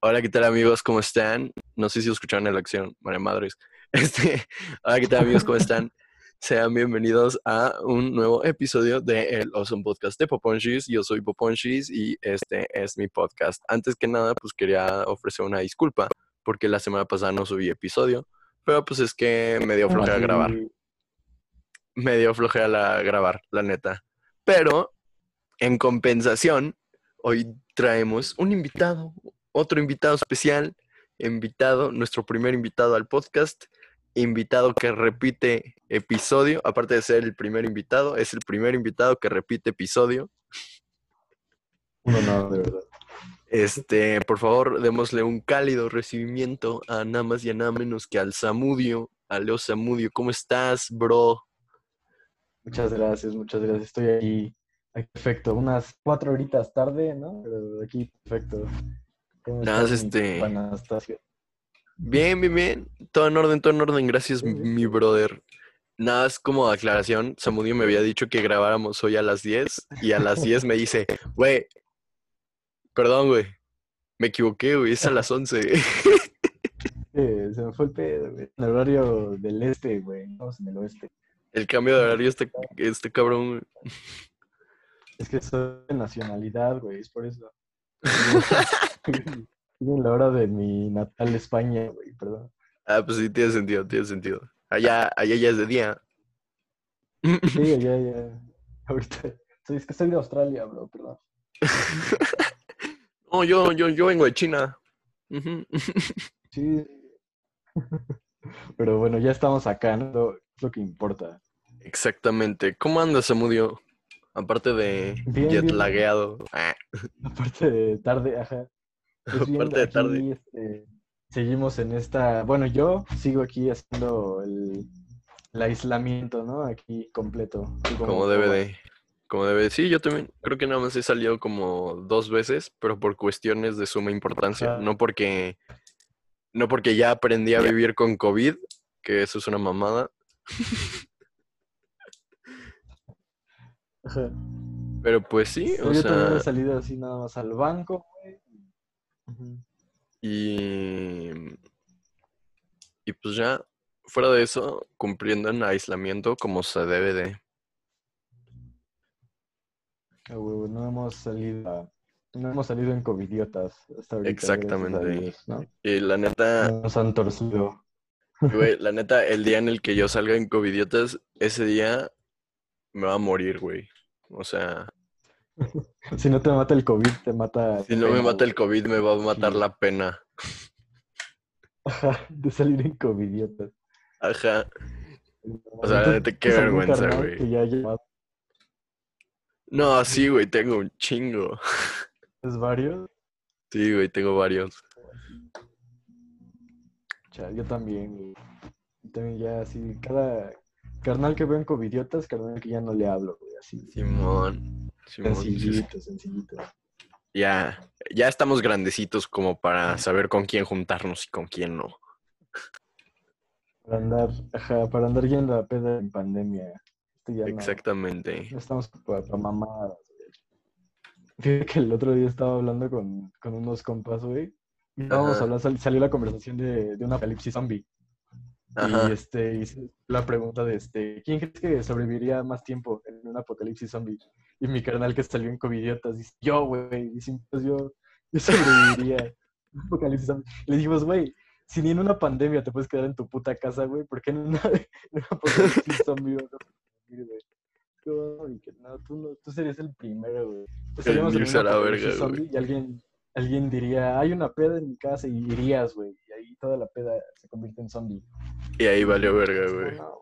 Hola, ¿qué tal amigos? ¿Cómo están? No sé si escucharon la acción, María Madres. Este, hola, ¿qué tal amigos? ¿Cómo están? Sean bienvenidos a un nuevo episodio de el Awesome Podcast de Poponchis. Yo soy Poponchis y este es mi podcast. Antes que nada, pues quería ofrecer una disculpa porque la semana pasada no subí episodio, pero pues es que me dio flojera grabar. Me dio flojera la, grabar, la neta. Pero, en compensación, hoy traemos un invitado, otro invitado especial, invitado, nuestro primer invitado al podcast, invitado que repite episodio, aparte de ser el primer invitado, es el primer invitado que repite episodio. No, no, de verdad. Este, por favor, démosle un cálido recibimiento a nada más y a nada menos que al Samudio, a Leo Samudio. ¿Cómo estás, bro? Muchas gracias, muchas gracias. Estoy aquí, aquí perfecto. Unas cuatro horitas tarde, ¿no? Pero aquí perfecto. ¿Cómo Nada, este- Anastasio? Bien, bien, bien. Todo en orden, todo en orden. Gracias, Sí, sí. mi brother. Nada, es como aclaración. Samudio me había dicho que grabáramos hoy a las 10 y a las 10 me dice, güey, perdón, güey, me equivoqué, güey, es a las 11. Eh, se me fue el pedo, güey. En el horario del este, güey. Estamos en el oeste. El cambio de horario este, este cabrón. güey. Es que soy de nacionalidad, güey. Es por eso. En la hora de mi natal España, güey. Perdón. Ah, pues sí, tiene sentido, tiene sentido. Allá, allá ya es de día. Sí, ya, ya. Ahorita. Sí, es que soy de Australia, bro. Perdón. No, yo, yo, yo vengo de China. Sí. Pero bueno, ya estamos acá, ¿no? Es lo que importa. Exactamente. ¿Cómo andas, Samudio? Aparte de Bien, bien. jetlagueado. Ah, Aparte de tarde, ajá. Pues bien, Aparte de aquí, tarde. este, seguimos en esta. Bueno, yo sigo aquí haciendo el, el aislamiento, ¿no? Aquí completo. Tú Como debe de. Como debe de. Sí, yo también creo que nada más he salido como dos veces, pero por cuestiones de suma importancia. Ajá. No porque. No porque ya aprendí a vivir con COVID, que eso es una mamada. Ajá. Pero pues sí, o yo también sea. he salido así nada más al banco, güey. Y. Y pues ya, fuera de eso, cumpliendo en aislamiento como se debe de. Ah, no hemos salido a- no hemos salido en covidiotas hasta ahorita. Exactamente. Dios, ¿no? Y la neta, No Nos han torcido. güey, la neta, el día en el que yo salga en covidiotas, ese día me va a morir, güey. O sea, Si no te mata el COVID, te mata. si no me mata el. COVID, me va a matar Sí. la pena. Ajá, de salir en covidiotas. Ajá. O sea, neta, qué ¿Tienes algún vergüenza, güey. No, sí, güey, tengo un chingo. varios. Sí, güey, tengo varios. Yo también, güey. También ya así, cada carnal que veo en covidiotas, carnal que ya no le hablo, güey, así. Simón. Simón, sí, sí. Sencillito, sencillito. Ya, ya estamos grandecitos como para saber con quién juntarnos y con quién no. Para andar, ajá, para andar yendo a peda en pandemia. Ya Exactamente. No estamos para, para mamadas. Fíjate que el otro día estaba hablando con, con unos compas, güey. Y estábamos hablando, sal- salió la conversación de, de un apocalipsis zombie. Ajá. Y este, hice la pregunta de este, ¿quién crees que sobreviviría más tiempo en un apocalipsis zombie? Y mi carnal que salió en covidiotas dice, yo, güey, y sí, pues yo, yo sobreviviría en un apocalipsis zombie. Le dijimos, güey, si ni en una pandemia te puedes quedar en tu puta casa, güey, ¿por qué en, una, en un apocalipsis zombie? No, y que no, tú, no, tú serías el primero, güey. Estaríamos en un apocalipsis verga, Y alguien, alguien diría, hay una peda en mi casa y irías, güey. Toda la peda se convierte en zombie. Y ahí valió verga, güey. No,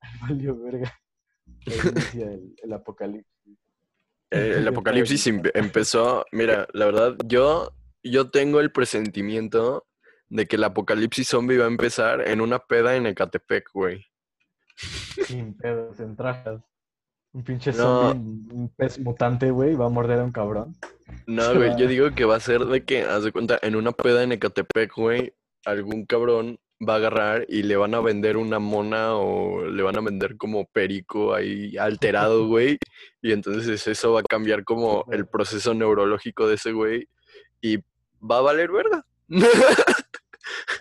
Valió verga. Ahí el, el apocalipsis. Eh, El apocalipsis em- empezó, mira, la verdad, yo, yo tengo el presentimiento de que el apocalipsis zombie va a empezar en una peda en Ecatepec, güey. Sin pedos, en trajas. Un pinche No. zombie, un pez mutante, güey, va a morder a un cabrón. No, güey, yo digo que va a ser de que, haz de cuenta, en una peda en Ecatepec, güey, algún cabrón va a agarrar y le van a vender una mona o le van a vender como perico ahí alterado, güey. Y entonces eso va a cambiar como el proceso neurológico de ese güey y va a valer verga.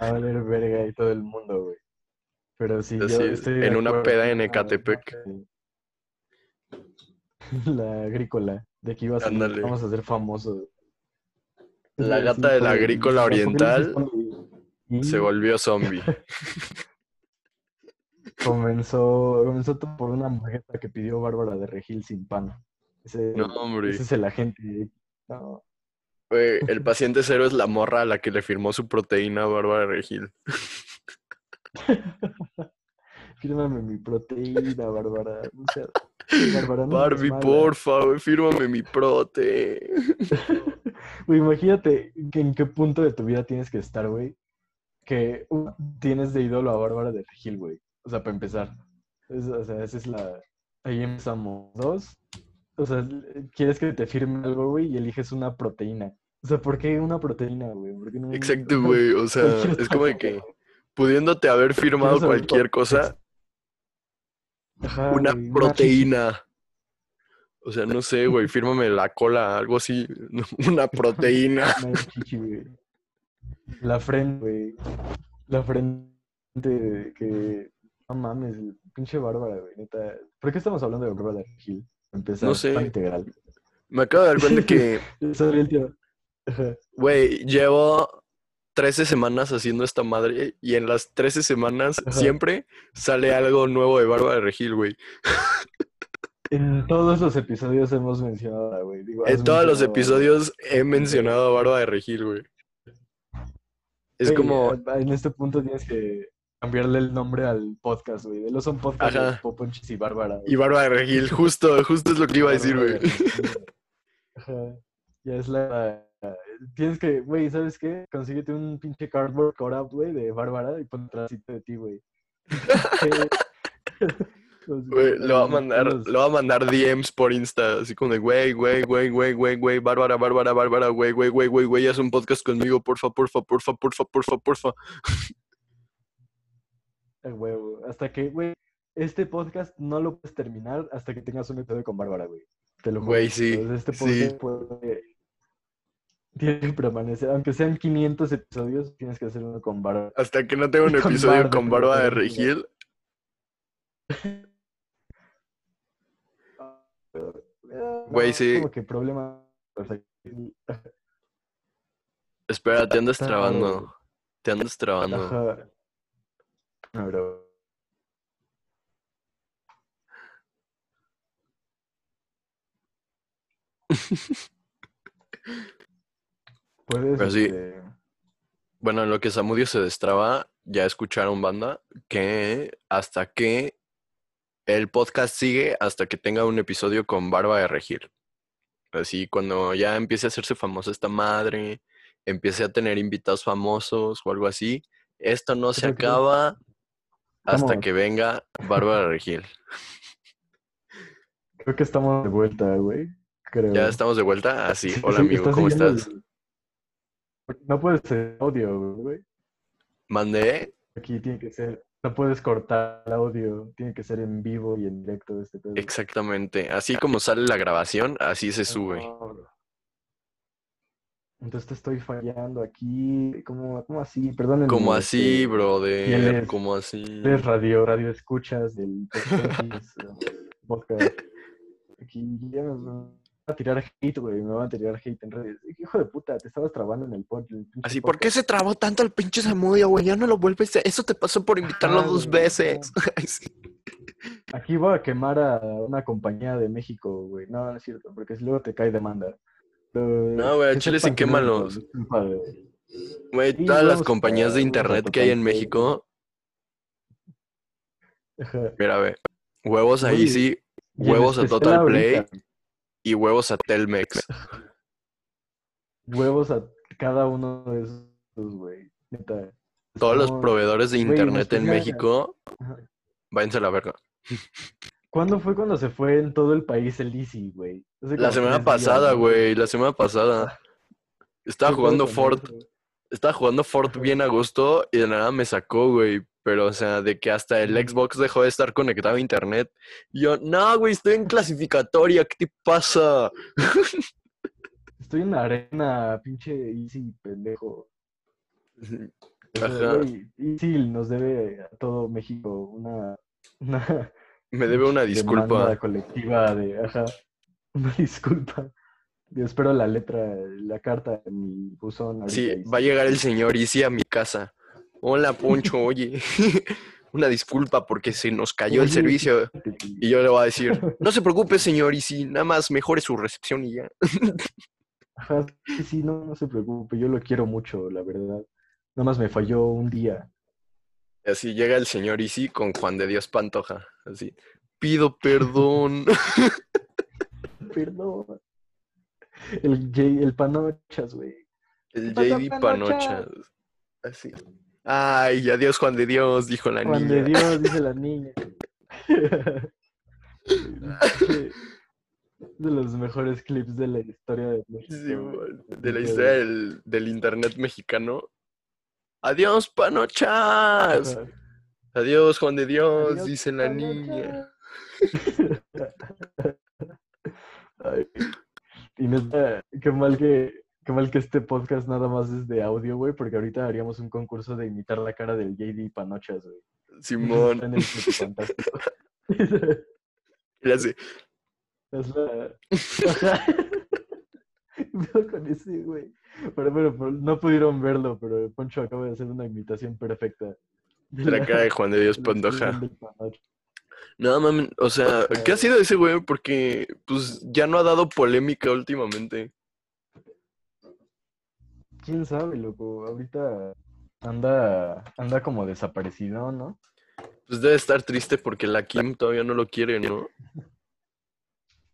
Va a valer verga y todo el mundo, güey. Pero sí, yo estoy de en una peda en Ecatepec. La agrícola, de que iba a vamos a ser famosos. La gata de la agrícola oriental Se volvió zombie. comenzó, comenzó todo por una hamburguesa que pidió Bárbara de Regil sin pan. Ese, No, hombre. ese es el agente. No, el paciente cero es la morra a la que le firmó su proteína a Bárbara Regil. fírmame mi proteína, Bárbara. O sea, Bárbara, no seas Barbie, porfa, güey, fírmame mi prote. Imagínate que en qué punto de tu vida tienes que estar, güey. Que uno, tienes de ídolo a Bárbara de Regil, güey. O sea, para empezar. Es- o sea, esa es la. Ahí empezamos. Dos. O sea, quieres que te firme algo, güey, y eliges una proteína. O sea, ¿por qué una proteína, güey? ¿Por qué no Exacto, güey. O sea, es como de que pudiéndote haber firmado cualquier cosa, Ajá, una güey, proteína. O sea, no sé, güey, fírmame la cola, algo así. Una proteína. Una chichi, güey. La frente, güey. La frente que. No mames, pinche Bárbara, güey. Neta. ¿Por qué estamos hablando de Bárbara de Regil? Para Empezar, No sé. integral. Me acabo de dar cuenta que, güey, llevo 13 semanas haciendo esta madre y en las 13 semanas Ajá. siempre sale algo nuevo de Bárbara Regil, güey. En todos los episodios hemos mencionado, güey. En todos los episodios he mencionado a Bárbara de Regil, güey. Es como, En este punto tienes que cambiarle el nombre al podcast, güey. De los son podcast Ajá. de Poponchis y Bárbara. güey. y Bárbara de Regil, justo, justo es lo que iba a decir, güey. Ajá. Ya es la. Tienes que, güey, ¿sabes qué? Consíguete un pinche cardboard cutout, güey, de Bárbara y pon atrásito de ti, güey. Güey, le va a mandar, le va a mandar DMs por Insta, así como de, güey, güey, güey, güey, güey, güey, Bárbara, Bárbara, Bárbara, güey, güey, güey, güey, güey, haz un podcast conmigo, porfa, porfa, porfa, porfa, porfa, porfa. A huevo. Hasta que, güey, este podcast no lo puedes terminar hasta que tengas un episodio con Bárbara, güey. Te lo juro. Güey, sí, Entonces, este sí. podcast puede- tiene que permanecer. Aunque sean 500 episodios, tienes que hacer uno con Bárbara. Hasta que no tenga un Con episodio Bárbara, con Bárbara de. Regil, Güey, no, sí. Como que problema. Espera, te andas trabando, te andas trabando. No, bro. Puedes, Pero sí. este, Bueno, en lo que Samudio se destraba, ya escucharon banda que hasta que el podcast sigue hasta que tenga un episodio con Barba de Regir. Así, cuando ya empiece a hacerse famosa esta madre, empiece a tener invitados famosos o algo así, esto no se acaba hasta Estamos- que venga Bárbara Regil. Creo que estamos de vuelta, güey. Creo. Ya estamos de vuelta. Así, Sí, hola sí, amigo, ¿cómo estás? el- No puedes ser audio, güey. Mandé. Aquí tiene que ser. No puedes cortar el audio. Tiene que ser en vivo y en directo este pedo. Exactamente. Así como sale la grabación, así se sube. Entonces te estoy fallando aquí. ¿Cómo, cómo así? Perdónenme. Como así, brother. Como así. fieles radio, radio escuchas del podcast. Aquí ya van a tirar hate, güey. Me van a tirar hate en redes. Hijo de puta, te estabas trabando en el pod. el pinche Así, ¿por qué podcast. se trabó tanto el pinche Samudio, güey? Ya no lo vuelves a... Eso te pasó por invitarlo dos veces. Ay, sí. Aquí voy a quemar a una compañía de México, güey. No, no es cierto, porque si luego te cae demanda. No, güey, chile sí quémalos. Güey, Sí, todas las compañías de internet que hay en. México, mira, ve, huevos a Güey, Easy, Y en huevos a Total Play ahorita, y huevos a Telmex. Huevos a cada uno de esos, güey. Todos los proveedores de internet en México, Ajá. váyanse a la verga. ¿Cuándo fue cuando se fue en todo el país el Easy, güey? La semana pasada, güey, la semana pasada. Estaba ¿Qué pedo jugando Fort, estaba jugando Fort bien a gusto y de nada me sacó, güey. Pero, o sea, de que hasta el. Xbox dejó de estar conectado a internet. Y yo, no, güey, estoy en clasificatoria, ¿qué te pasa? Estoy en la arena, pinche Easy, pendejo. Ajá. Easy nos debe a todo México una, una Me debe una disculpa. colectiva de, ajá, una disculpa. Yo espero la letra, la carta en mi buzón. ahorita Sí, va a llegar el señor Easy a mi casa. Hola, Poncho, oye. Una disculpa porque se nos cayó el servicio. Y yo le voy a decir, no se preocupe, señor Easy, nada más mejore su recepción y ya. Ajá, sí, no, no se preocupe, yo lo quiero mucho, la verdad. Nada más me falló un día. Y así llega el señor Easy con Juan de Dios Pantoja. Así, pido perdón. Perdón. El, J- el Panochas, güey. El JD Panocha? Panochas. Así. Ay, adiós, Juan de Dios, dijo la Juan niña. de Dios, dice la niña. de los mejores clips de la historia de México. Sí, de la historia del, del internet mexicano. Adiós, Panochas. Adiós, Juan de Dios, Adiós, dice la Panochas. niña. Ay, y neta, qué mal que, qué mal que este podcast nada más es de audio, güey, porque ahorita haríamos un concurso de imitar la cara del JD Panochas, güey. Simón. En el fantástico. Y así, Es la... Con ese, güey. Pero, pero, pero no pudieron verlo, pero Poncho acaba de hacer una imitación perfecta. de la cara de Juan de Dios Panocha. No, mames, o sea. ¿qué ha sido ese güey? Porque, pues, ya no ha dado polémica últimamente. ¿Quién sabe, loco? Ahorita anda, anda como desaparecido, ¿no? Pues debe estar triste porque la Kim todavía no lo quiere, ¿no?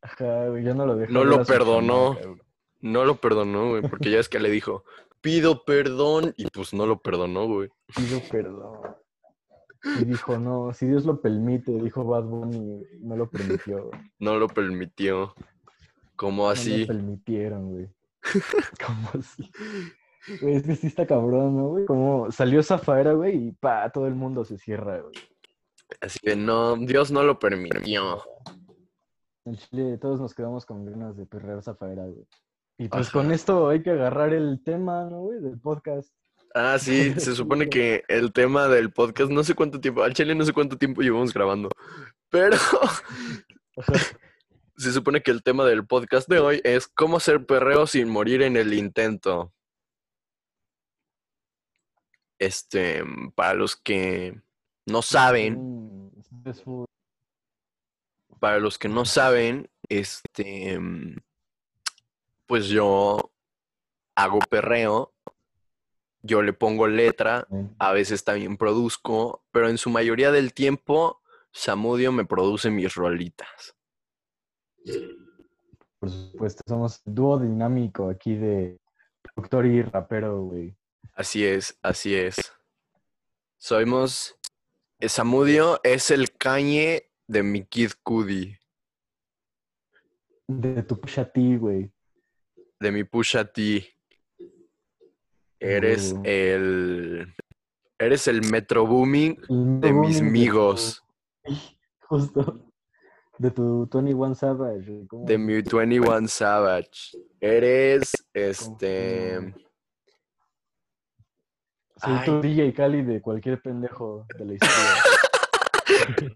Ajá, güey, ya no lo deja No lo perdonó. No lo perdonó, güey, porque ya es que le dijo, pido perdón, y pues no lo perdonó, güey. Pido perdón. Y dijo, no, si Dios lo permite, dijo Bad Bunny, no lo permitió. güey. No lo permitió. Como No así. me permitieron, güey. ¿Cómo así? Güey, es que sí está cabrón, ¿no, güey? Como salió Zafaera, güey, y pa, todo el mundo se cierra, güey. Así de, no, Dios no lo permitió. En Chile todos nos quedamos con ganas de perrear Zafaera, güey. Y pues Ajá. con esto hay que agarrar el tema, ¿no, güey? Del podcast. Ah, sí, se supone que el tema del podcast, no sé cuánto tiempo, al chile no sé cuánto tiempo llevamos grabando, pero se supone que el tema del podcast de hoy es cómo hacer perreo sin morir en el intento. Este, para los que no saben, Mm, para los que no saben, este, pues yo hago perreo, yo le pongo letra, a veces también produzco, pero en su mayoría del tiempo Samudio me produce mis rolitas. Por supuesto, somos el dúo dinámico aquí de productor y rapero, güey. Así es, así es. Somos. Samudio es el cañe de mi Kid Cudi, De tu Pusha T, güey. de mi Pusha T. Eres huevo. el. Eres el Metro Booming El de mis amigos, Justo. De tu 21 Savage, de mi 21 Savage. Eres este. Soy tu. DJ Cali de cualquier pendejo de la historia.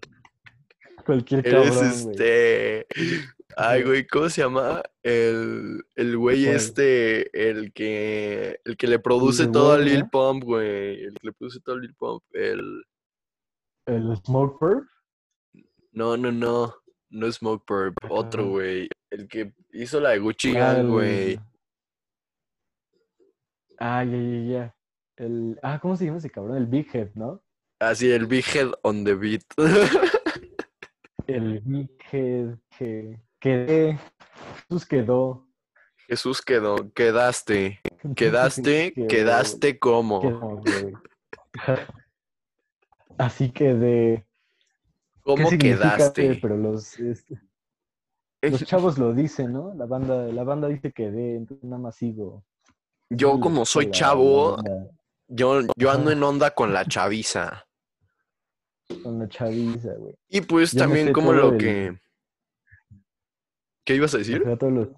cualquier cabrón, güey. este. Ay, güey, ¿cómo se llama? El, el güey este, el que, el que le produce todo a Lil. Pump, güey. El que le produce todo a Lil Pump. El. El Smoke Perp. No, no, no. No es Smoke Purp. Otro, Ajá. güey. El que hizo la de Gucci Ah, Gang, güey. Ah, ya, ya, ya. El... Ah, ¿cómo se llama ese cabrón? El Big Head, ¿no? Así, el Big Head on the Beat. El Big Head que quedé. Jesús quedó. Jesús quedó. Quedaste. Quedaste. Quedó, Quedaste como. quedó. Así quedé. ¿Qué ¿Cómo quedaste? Pero los, este, los chavos lo dicen, ¿no? La banda, la banda dice quedé, entonces nada más sigo. Yo, como soy chavo, yo, yo ando en onda con la chaviza. Con la chaviza, güey. Y pues Yo también como lo el- que ¿Qué ibas a decir? los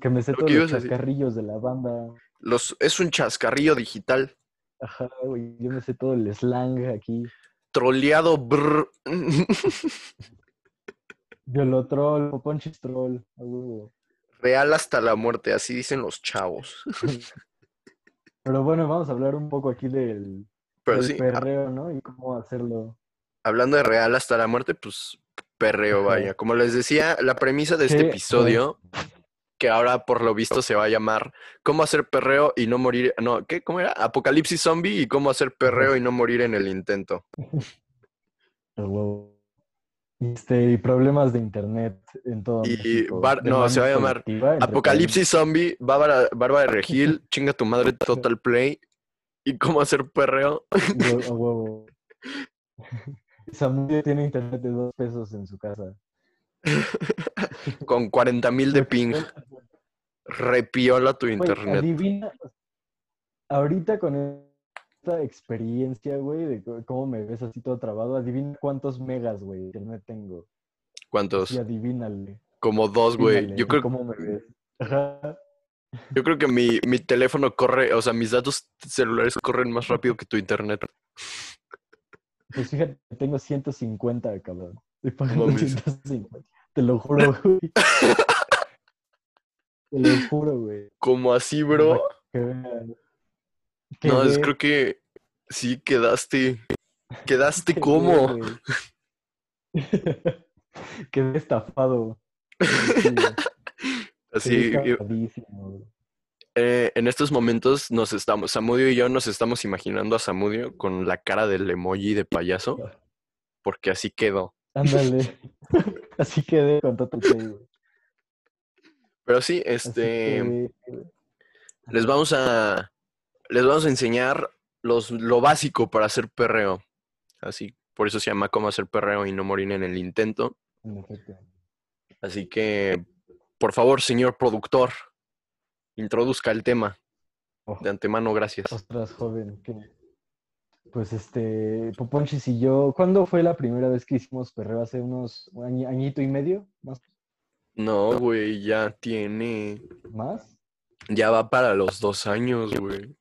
que me sé todos los chascarrillos de la banda. Los, es un chascarrillo digital. Ajá, güey. Yo me sé todo el slang aquí. Troleado, brr. Violotrol, Poponchis troll. Real hasta la muerte, así dicen los chavos. Pero bueno, vamos a hablar un poco aquí del, Pero del sí, a- perreo, ¿no? Y cómo hacerlo. hablando de real hasta la muerte, pues perreo, vaya. Como les decía, la premisa de este episodio, que ahora por lo visto se va a llamar ¿Cómo hacer perreo y no morir? No, ¿qué? ¿Cómo era? Apocalipsis zombie y cómo hacer perreo y no morir en el intento. Este, y problemas de internet en todo Y México. bar- de no, se va a llamar Apocalipsis zombie, Bárbara, Bárbara de Regil, chinga tu madre Total Play y cómo hacer perreo. huevo. Samudio tiene internet de dos pesos en su casa. con 40 mil de ping. Repiola tu internet. adivina. Ahorita con esta experiencia, güey, de cómo me ves así todo trabado, adivina cuántos megas, güey, de internet tengo. ¿Cuántos? Y adivínale. Como dos, güey. Yo creo, ¿Cómo me ves? Ajá. yo creo que mi, mi teléfono corre, o sea, mis datos celulares corren más rápido que tu internet. Pues fíjate, tengo 150, cabrón. Estoy pagando mames. 150. Te lo juro, güey. Te lo juro, güey. Como así, bro. Que. No, es, creo que sí quedaste. ¿Quedaste güey. Quedé estafado. Así, eh, en estos momentos nos estamos, Samudio y yo nos estamos imaginando a Samudio con la cara del emoji de payaso, porque así quedó. Ándale. Así quedé con Play, güey. Pero sí, este, güey. les vamos a, les vamos a enseñar los, lo básico para hacer perreo. Así, por eso se llama cómo hacer perreo y no morir en el intento. Así que, por favor, señor productor, introduzca el tema. Oh, De antemano, gracias. ostras, joven. que- Pues este, Poponchis y yo, ¿cuándo fue la primera vez que hicimos perreo? ¿Hace unos añi- añito y medio? ¿Más? No, güey, ya tiene, ¿Más? ya va para los dos años, güey.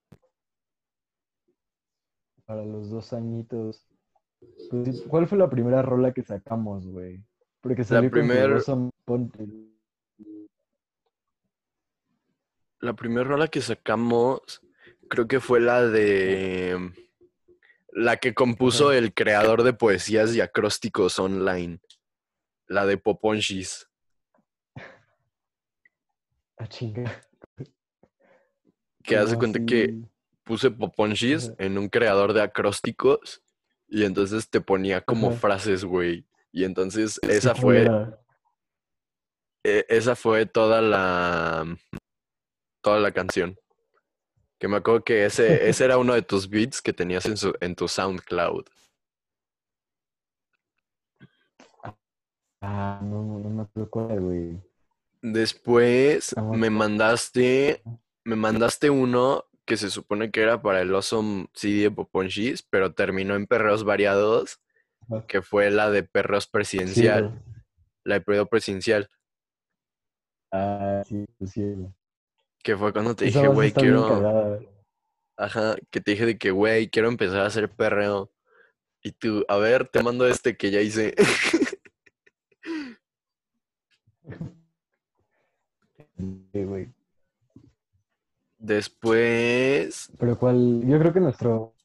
Para los dos añitos. Pues, ¿cuál fue la primera rola que sacamos, güey? Porque salió con primer- Fogoso Ponte. La primera rola que sacamos, creo que fue la de la que compuso el creador de poesías y acrósticos online, la de Poponchis. Ah, chinga. Que hace cuenta que. Puse Poponchis Ajá. en un creador de acrósticos y entonces te ponía como Ajá. frases, güey. Y entonces esa ¿cuál fue, e- esa fue toda la toda la canción. Que me acuerdo que ese, ese era uno de tus beats que tenías en, su, en tu SoundCloud. Ah, no, no, me acuerdo cuál güey. Después me mandaste, me mandaste uno que se supone que era para el Awesome CD de Poponchis, pero terminó en Perreos Variados, Ajá. que fue la de Perreos Sí, Presidencial, la de Perreo Presidencial, Ah, sí, pues sí, que fue cuando te Esa dije, güey, quiero, cagada. ajá, que te dije de que, güey, quiero empezar a hacer perreo. Y tú, a ver, te mando este que ya hice. Sí, güey. Después, Pero cuál, yo creo que nuestro,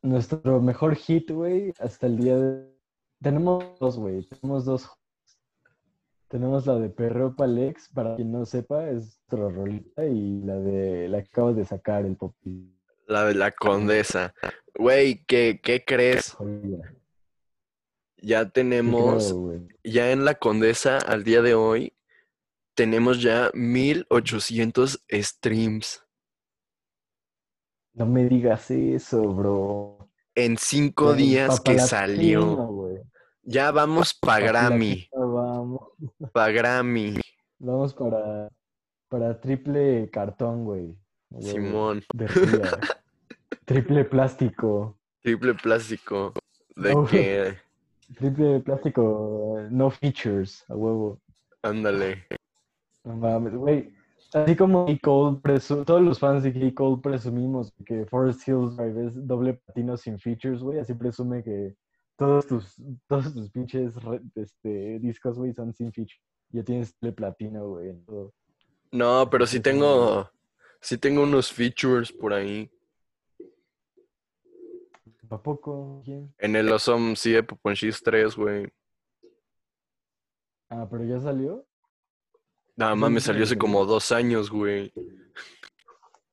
nuestro mejor hit, güey, hasta el día de... Tenemos dos, güey, tenemos dos. Tenemos la de Perreo Palex, para quien no sepa, es nuestra rolita, y la de la que acabo de sacar, el Popi. la de la condesa. Güey, ¿qué, qué crees? Ya tenemos, creo, ya en la condesa, al día de hoy, tenemos ya 1800 streams No me digas eso, bro. en cinco días que salió. Ya vamos pa' Grammy, Vamos, pa' Grammy, vamos para, para triple cartón, güey. Simón, De. Triple plástico. triple plástico. De Oh. que, Triple plástico, no features, a huevo. Ándale. No mames, güey. Así como J. Cole presu- todos los fans de J. Cole presumimos que Forest Hills Drive es doble platino sin features, güey. Así presume que todos tus, todos tus pinches este, discos, güey, son sin features. Ya tienes doble platino, güey. No, pero sí tengo, sí tengo unos features por ahí. ¿A poco? ¿Quién? En el Awesome sí de Poponchis 3, güey. Ah, pero ya salió. Nada más me salió hace como dos años, güey.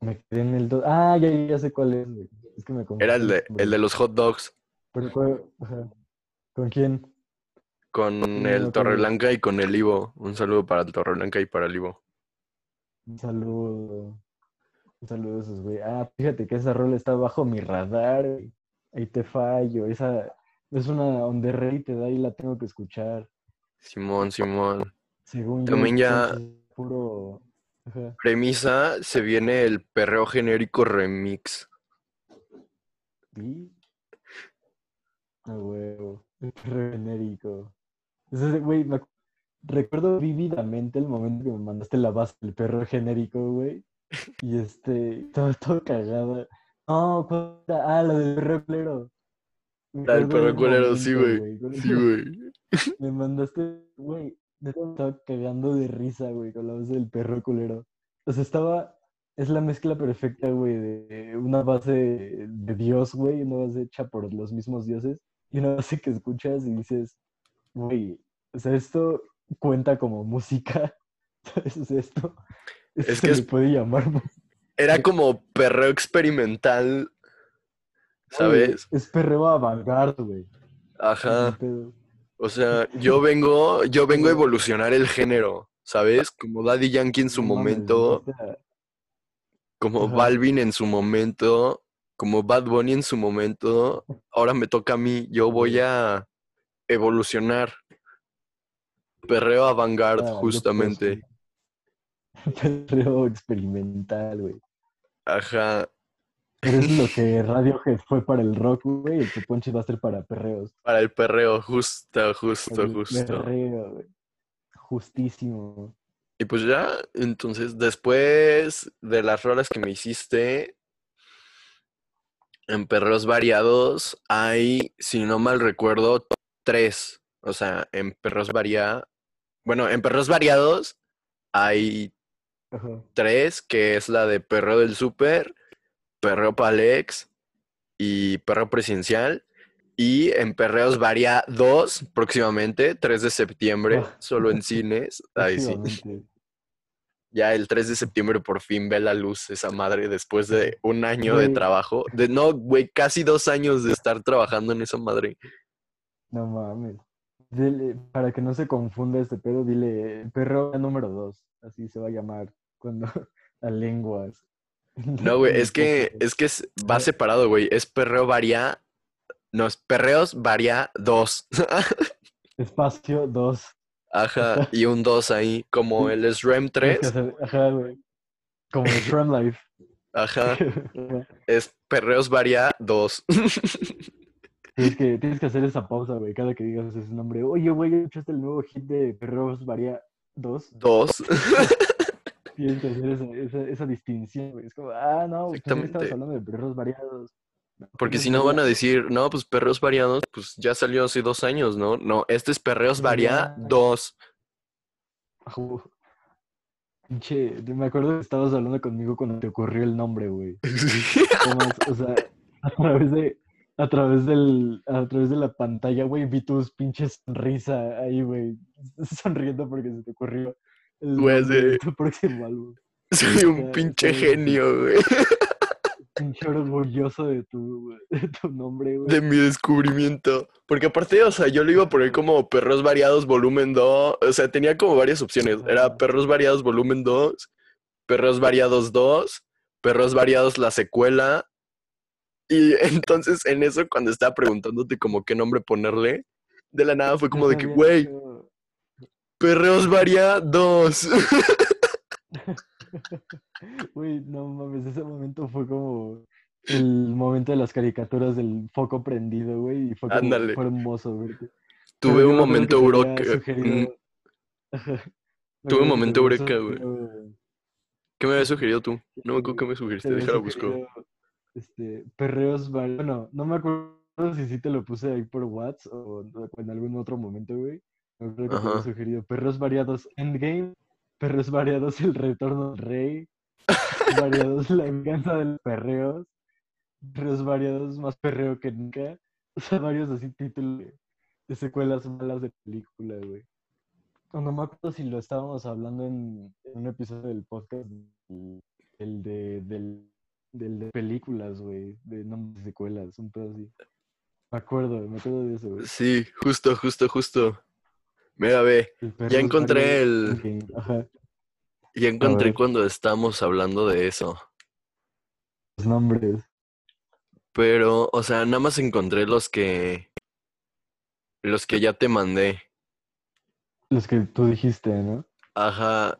Me quedé en el 2. Ah, ya, ya sé cuál es, güey. Es que me Era el confundí, de, güey. el de los hot dogs Pero, ¿cuál- ajá. ¿Con quién? con el. Torreblanca y con el Ivo. Un saludo para el Torreblanca y para el Ivo. Un saludo. Un saludo a esos, güey. Ah, fíjate que esa rola está bajo mi radar, güey. Ahí te fallo. Esa es una underrated, ahí la tengo que escuchar. Simón, Simón. Según yo, También ya- es puro. Ajá. Premisa, se viene el perreo genérico remix. ¿Y? A huevo. El perro genérico. Ese, güey, me recuerdo vívidamente el momento que me mandaste la base del perro genérico, güey. Y este, estaba todo cagada. No, ¿cuál era? Ah, la del perro culero. La del del culero, sí, güey. Sí, güey. Me mandaste, güey, estaba cagando de risa, güey, con la base del perro culero. O sea, estaba, es la mezcla perfecta, güey, de una base de Dios, güey, una base hecha por los mismos dioses, y una base que escuchas y dices, güey, o sea, esto cuenta como música, ¿sabes? O sea, esto, esto Es se que es- puede llamar. Era como perreo experimental, ¿sabes? Es perreo avant-garde, güey. Ajá. O sea, yo vengo, yo vengo a evolucionar el género, ¿sabes? Como Daddy Yankee en su momento, como. Balvin en su momento, como Bad Bunny en su momento. Ahora me toca a mí, yo voy a evolucionar. Perreo avant-garde, Ah, justamente. Perreo experimental, güey. Ajá. Pero es lo que Radiohead fue para el rock, güey. El Chuponchi va a ser para perreos. Para el perreo, justo, justo, El justo. Perreo, güey. Justísimo. Y pues ya, entonces, después de las rolas que me hiciste, en perreos variados, hay, si no mal recuerdo, tres. O sea, en perreos varia... Bueno, en perreos variados hay Ajá. tres, que es la de perreo del súper, perreo palex y perreo presidencial. Y en perreos varia dos, próximamente, 3 de septiembre, Ah. solo en cines. Ay, sí. Ya el 3 de septiembre por fin ve la luz esa madre después de un año de trabajo. De no, güey, casi dos años de estar trabajando en esa madre. No mames. Dile- para que no se confunda este pedo, dile perreo número dos. Así se va a llamar cuando a lenguas. No, güey, es que, es que es- va separado, güey. Es perreo varia. No, es perreos varia dos. Espacio dos. Ajá, y un 2 ahí, como el SREM Tienes que 3. hacer- Ajá, güey. Como el Tram Life. Ajá, es perreos varia 2. Tienes que, tienes que hacer esa pausa, güey, cada que digas ese nombre. Oye, güey, ¿escuchaste el nuevo hit de Perros Varía 2? 2. Tienes que hacer esa, esa, esa distinción, güey. Es como, ah, no, pues estabas Exactamente. hablando de Perros Variados. Porque Perros si no van a decir, no, pues perreos variados, pues ya salió hace dos años, ¿no? No, este es perreos Sí, varia ya. 2. Uf. Pinche, me acuerdo que estabas hablando conmigo cuando te ocurrió el nombre, güey. O sea, a través de, a través del, a través de la pantalla, güey, vi tus pinches sonrisa ahí, güey, sonriendo porque se te ocurrió el Güey, de tu próximo álbum. Soy un pinche genio, güey. Pinche orgulloso de tu, de tu nombre, güey. De mi descubrimiento. Porque aparte, o sea, yo lo iba a poner como Perros Variados Volumen 2. O sea, tenía como varias opciones. Era. Perros Variados Volumen 2, Perros Variados 2, Perros Variados la secuela. Y entonces en eso, cuando estaba preguntándote como qué nombre ponerle, de la nada fue como de que, güey, Perros Variados. Güey, no mames, ese momento fue como el momento de las caricaturas del foco prendido, güey, y fue como, fue hermoso verte. Tuve Pero yo un momento que... sugerido- mm, Tuve un momento eureka, güey. ¿Qué me habías sugerido tú? No me acuerdo qué me te sugeriste, déjala busco. Este, perreos. Bueno, no me acuerdo si sí te lo puse ahí por WhatsApp o en algún otro momento, güey. Me que te sugerido perreos variados Endgame, perreos variados El Retorno del Rey, variados La Venganza de los Perreos, perreos variados Más Perreo que Nunca. O sea, varios así títulos de, secuelas malas de película, güey. No me acuerdo si lo estábamos hablando en, en un episodio del podcast, el, el de, del, del de películas, güey, de nombres de secuelas, un pedo así. Me acuerdo, me acuerdo de eso, güey. Sí, justo, justo, justo. Mira, ve, ya encontré el- Ajá, ya encontré cuando estábamos hablando de eso. los nombres. Pero, o sea, nada más encontré los que. Los que ya te mandé. Los que tú dijiste, ¿no? Ajá.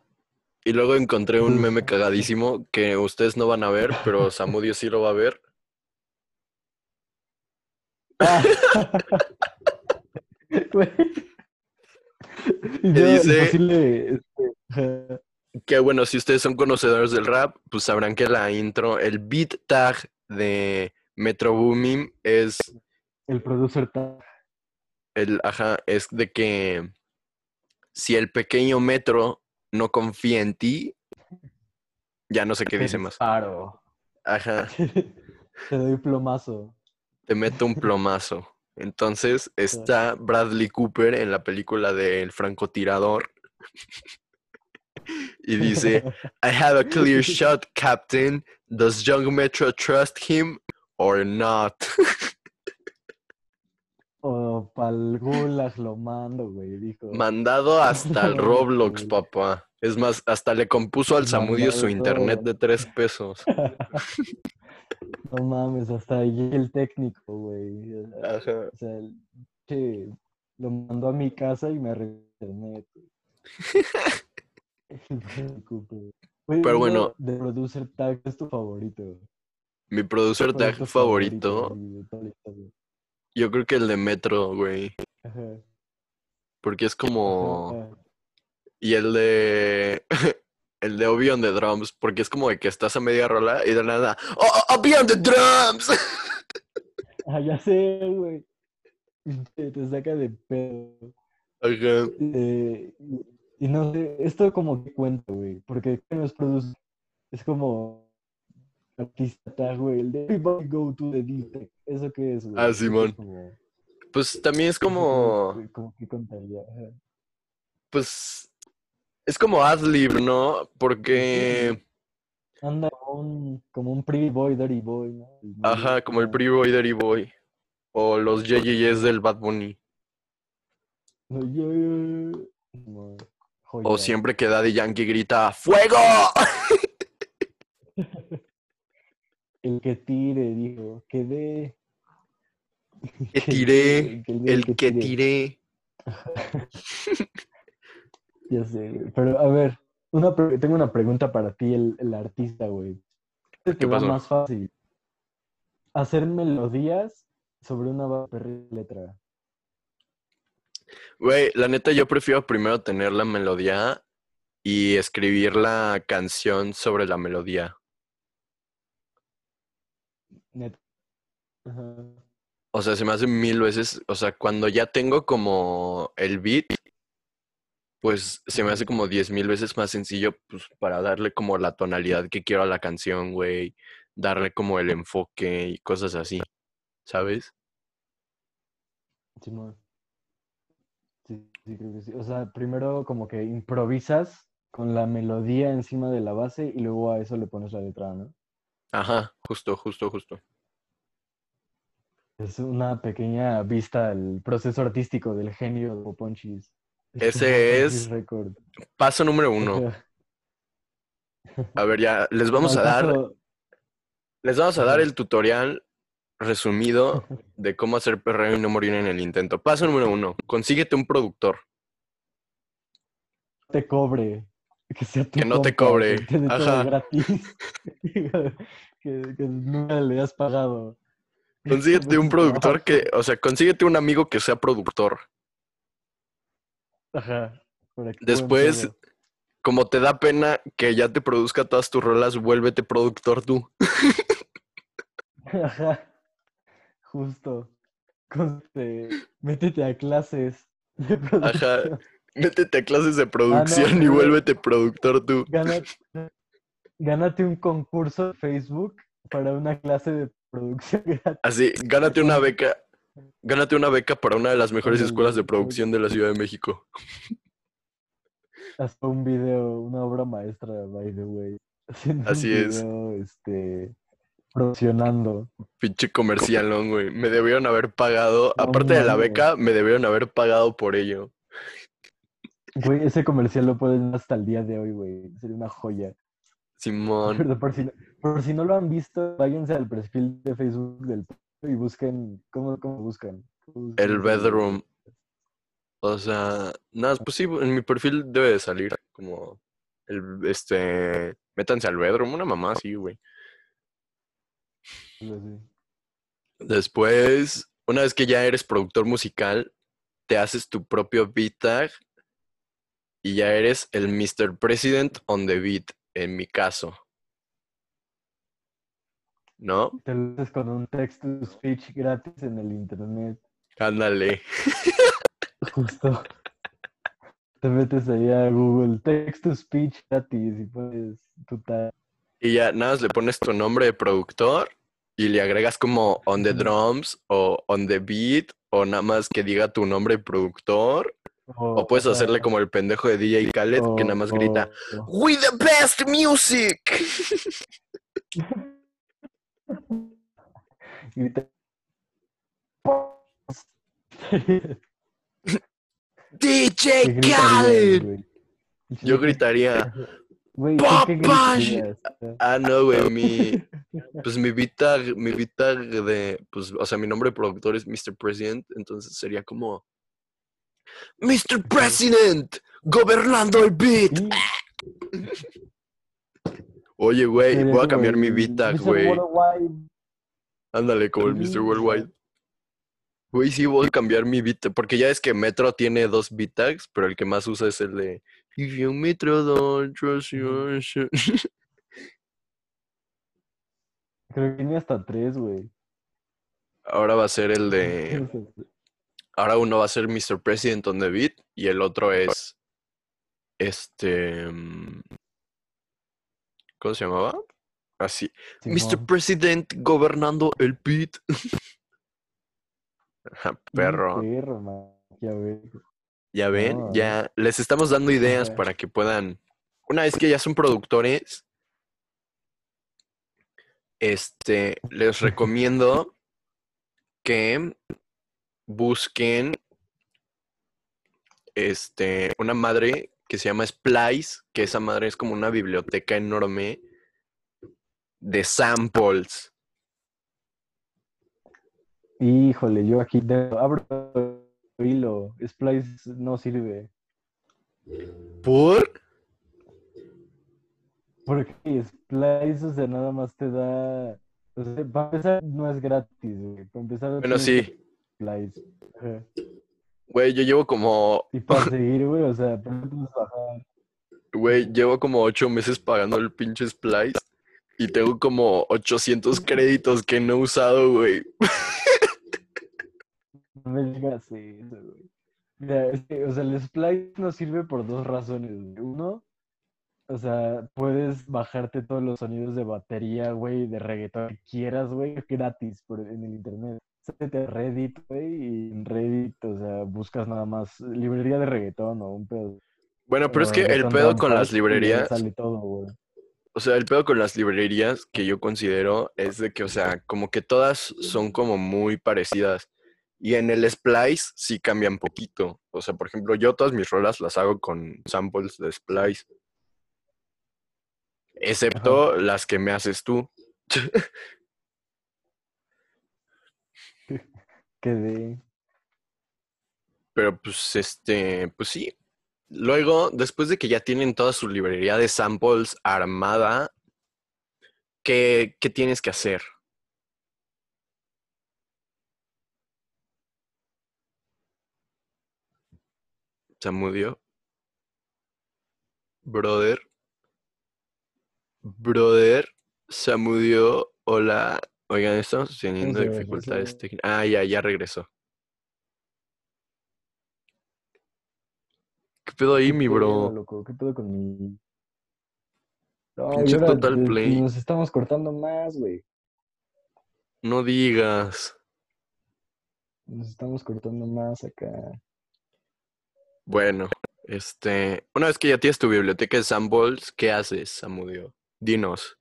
Y luego encontré un meme cagadísimo que ustedes no van a ver, pero Samudio sí lo va a ver. Y yo, dice- imposible, este. Que bueno, si ustedes son conocedores del rap, pues sabrán que la intro, el beat tag de Metro Boomin es el producer tag. el, ajá, es de que si el pequeño Metro no confía en ti, ya no sé qué dice más. Paro. Ajá, Te doy plomazo. te meto un plomazo. Entonces está Bradley Cooper en la película del francotirador y dice, I have a clear shot, Captain. Does young Metro trust him or not? O pa'l gulag lo mando, güey, dijo. Mandado hasta el Roblox, papá. Es más, hasta le compuso al Samudio su internet de tres pesos. No mames, hasta ahí el técnico, güey. Ajá. O sea, el- lo mandó a mi casa y me arregló internet. Güey, Pero bueno. De producer tag es tu favorito. Mi producer ¿Cuál es tag favorito, historia? yo creo que el de Metro, güey. Ajá, Porque es como... ajá. Y el de... El de Obi on the Drums, porque es como de que estás a media rola y de nada... ¡Oh, oh, Obi on the Drums! Ah, ya sé, güey. Te, te saca de pedo. Ajá. Eh, y, no sé, esto como que cuenta, güey, porque ¿qué nos produce? Es como artista güey, el de Everybody Go to the D-Tech. ¿Eso qué es, güey? Ah, es Simón. como- Pues también es como... como que contaría. Pues... Es como Adlib, ¿no? Porque... Anda como un, como un pretty boy, dirty boy, ¿no? El Ajá, como el Pretty Boy, Dirty Boy. O los JJs del Bad Bunny. O siempre que Daddy Yankee grita ¡Fuego! El que tire, dijo, que dé. Que tiré, que El que tire. tiré. Ya sé. Pero a ver, una tengo una pregunta para ti, el, el artista, güey. ¿Qué ¿Qué pasó? más fácil? ¿Hacer melodías sobre una letra? Güey, la neta yo prefiero primero tener la melodía y escribir la canción sobre la melodía. Neta. Ajá. O sea, se me hace mil veces, o sea, cuando ya tengo como el beat, pues se me hace como diez mil veces más sencillo, pues para darle como la tonalidad que quiero a la canción, güey, darle como el enfoque y cosas así, ¿sabes? Sí, sí, creo que sí. O sea, primero como que improvisas con la melodía encima de la base y luego a eso le pones la letra, ¿no? Ajá, justo, justo, justo. Es una pequeña vista al proceso artístico del genio de Poponchis. Ese es-. Paso número uno. A ver, ya, les vamos a dar, les vamos a dar el tutorial resumido de cómo hacer perreo y no morir en el intento. Paso número uno, consíguete un productor. te cobre. Que, sea tu Que no te cobre, Que ajá. gratis. que, que nunca le has pagado. Consíguete un productor que, o sea, consíguete un amigo que sea productor. Ajá. Después, como te da pena que ya te produzca todas tus rolas, vuélvete productor tú. Ajá. Justo. Conste, métete a clases de Ajá. Métete a clases de producción y vuélvete productor tú. Gánate, gánate un concurso de Facebook para una clase de producción gratis. Así, gánate una beca. Gánate una beca para una de las mejores escuelas de producción de la Ciudad de México. Hasta un video, una obra maestra, by the way. Haciendo Así un es. este, promocionando. Pinche comercialón, güey. Me debieron haber pagado, No aparte de la beca, me debieron haber pagado por ello. Güey, ese comercial lo pueden ver hasta el día de hoy, güey. Sería una joya. Simón. Pero por si, no, por si no lo han visto, váyanse al perfil de Facebook del y busquen, ¿cómo, cómo buscan? ¿Cómo buscan El bedroom. O sea, nada, pues sí, en mi perfil debe de salir como el, este, métanse al bedroom, una mamá así, güey. Después, una vez que ya eres productor musical, te haces tu propio beat tag y ya eres el Mr. President on the beat, en mi caso. ¿No? Te lo haces con un text to speech gratis en el internet. Ándale. Justo. Te metes ahí a Google, text to speech gratis y pones tu tag. Y ya nada más le pones tu nombre de productor y le agregas como on the drums o on the beat o nada más que diga tu nombre de productor. O puedes hacerle como el pendejo de DJ Khaled que nada más grita o- We the best music. grita- DJ ¿Qué gritarías, Khaled. Yo gritaría, Güey, ¿tú qué Papash. gritarías? ah no, güey, mi pues mi tag- mi tag de pues o sea, mi nombre de productor es Mr. President, entonces sería como Mr. President gobernando el beat. Sí, Oye, güey, voy a cambiar mi Mr. güey. Worldwide. Ándale, como el Mr. Worldwide. Güey, sí, voy a cambiar mi beat, porque ya es que Metro tiene dos beat tags, pero el que más usa es el de If you Metro don't trust your shit". Creo que tiene hasta tres, güey. Ahora va a ser el de. Ahora uno va a ser Mr. President on the beat y el otro es. Este. ¿Cómo se llamaba? Así. Mr. Simón. President gobernando el beat. Ajá, Mm, Perro. Perro. Ya ven, No, ya les estamos dando ideas para que puedan, una vez que ya son productores, este, les recomiendo que busquen este, una madre que se llama Splice, que esa madre es como una biblioteca enorme de samples. Híjole, yo aquí abro hilo. Splice no sirve. ¿Por? Porque Splice, o sea, nada más te da. O sea, para empezar, no es gratis, güey. Para empezar, no Bueno, sí. Splice. Güey, yo llevo como, Y para seguir, güey, o sea, ¿por qué puedes bajar? güey, llevo como ocho meses pagando el pinche Splice y tengo como 800 créditos que no he usado, güey. No me digas eso, güey. Mira, es que, o sea, el Splice no sirve por dos razones, güey. Uno, o sea, puedes bajarte todos los sonidos de batería, güey, de reggaetón que quieras, güey, gratis por, en el internet. A Reddit, güey, y en Reddit, o sea, buscas nada más librería de reggaetón o un pedo. Bueno, pero es que el pedo con las librerías, Sale todo, güey. o sea, el pedo con las librerías que yo considero es de que, o sea, como que todas son como muy parecidas. Y en el Splice sí cambian poquito. O sea, por ejemplo, yo todas mis rolas las hago con samples de Splice. Excepto las que me haces tú. Pero pues este, pues sí. Luego, después de que ya tienen toda su librería de samples armada, ¿qué, qué tienes que hacer? ¿Se mudió? Brother. Brother. Samudio. Hola. Oigan, estamos teniendo dificultades regresó? técnicas. Ah, ya, ya regresó. ¿Qué pedo ahí, ¿Qué mi bro? loco? ¿Qué pedo con mi...? No, Pinche ahora Total de- Play. nos estamos cortando más, güey. No digas. Nos estamos cortando más acá. Bueno, este. Una vez que ya tienes tu biblioteca de Sambols, ¿qué haces, Samudio? Dinos.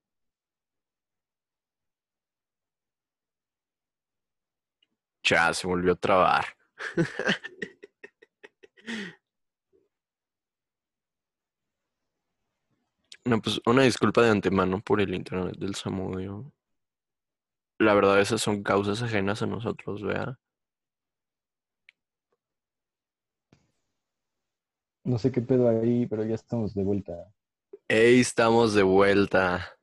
Ya, se volvió a trabar. No, pues una disculpa de antemano por el internet del Samudio. La verdad, esas son causas ajenas a nosotros, ¿vea? No sé qué pedo ahí, pero ya estamos de vuelta. ¡Ey, estamos de vuelta!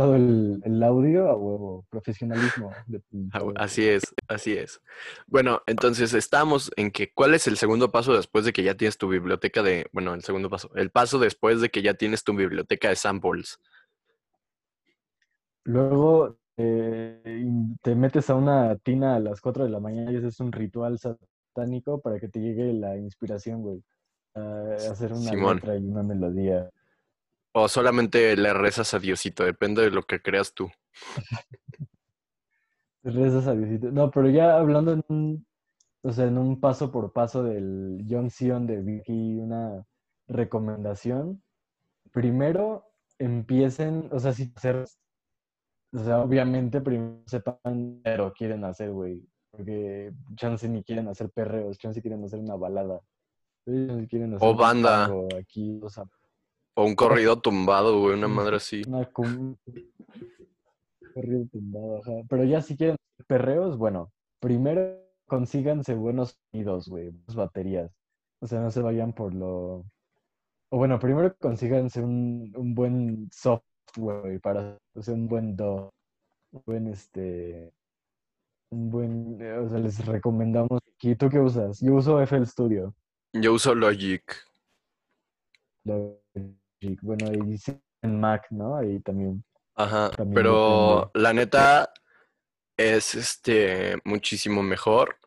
El, el audio a huevo, profesionalismo. de- Ah, bu- Así es, así es. Bueno, entonces estamos en que, ¿cuál es el segundo paso después de que ya tienes tu biblioteca de, bueno, el segundo paso, el paso después de que ya tienes tu biblioteca de samples? Luego eh, te metes a una tina a las 4 de la mañana y haces un ritual satánico para que te llegue la inspiración, güey. A hacer una Simón. letra y una melodía. O solamente le rezas a Diosito, depende de lo que creas tú. Rezas a Diosito. No, pero ya hablando en un, o sea, en un paso por paso del Young Sion de Vicky, una recomendación. Primero empiecen, o sea, si hacer, o sea, obviamente primero sepan, pero quieren hacer, güey. Porque chance ni quieren hacer perreos, chance quieren hacer una balada. Chance quieren hacer O banda. aquí, o sea, O un corrido tumbado, güey, una madre así. una cum- corrido tumbado, ajá. Pero ya si quieren perreos, bueno, primero consíganse buenos sonidos, güey, buenas baterías. O sea, no se vayan por lo... O bueno, primero consíganse un, un buen software güey, para, o sea, un buen do, un buen este, un buen, o sea, les recomendamos aquí. ¿Tú qué usas? Yo uso FL Studio. Yo uso Logic. Logic. Bueno, y sí, en Mac, ¿no? Ahí también. Ajá, También pero la neta es este muchísimo mejor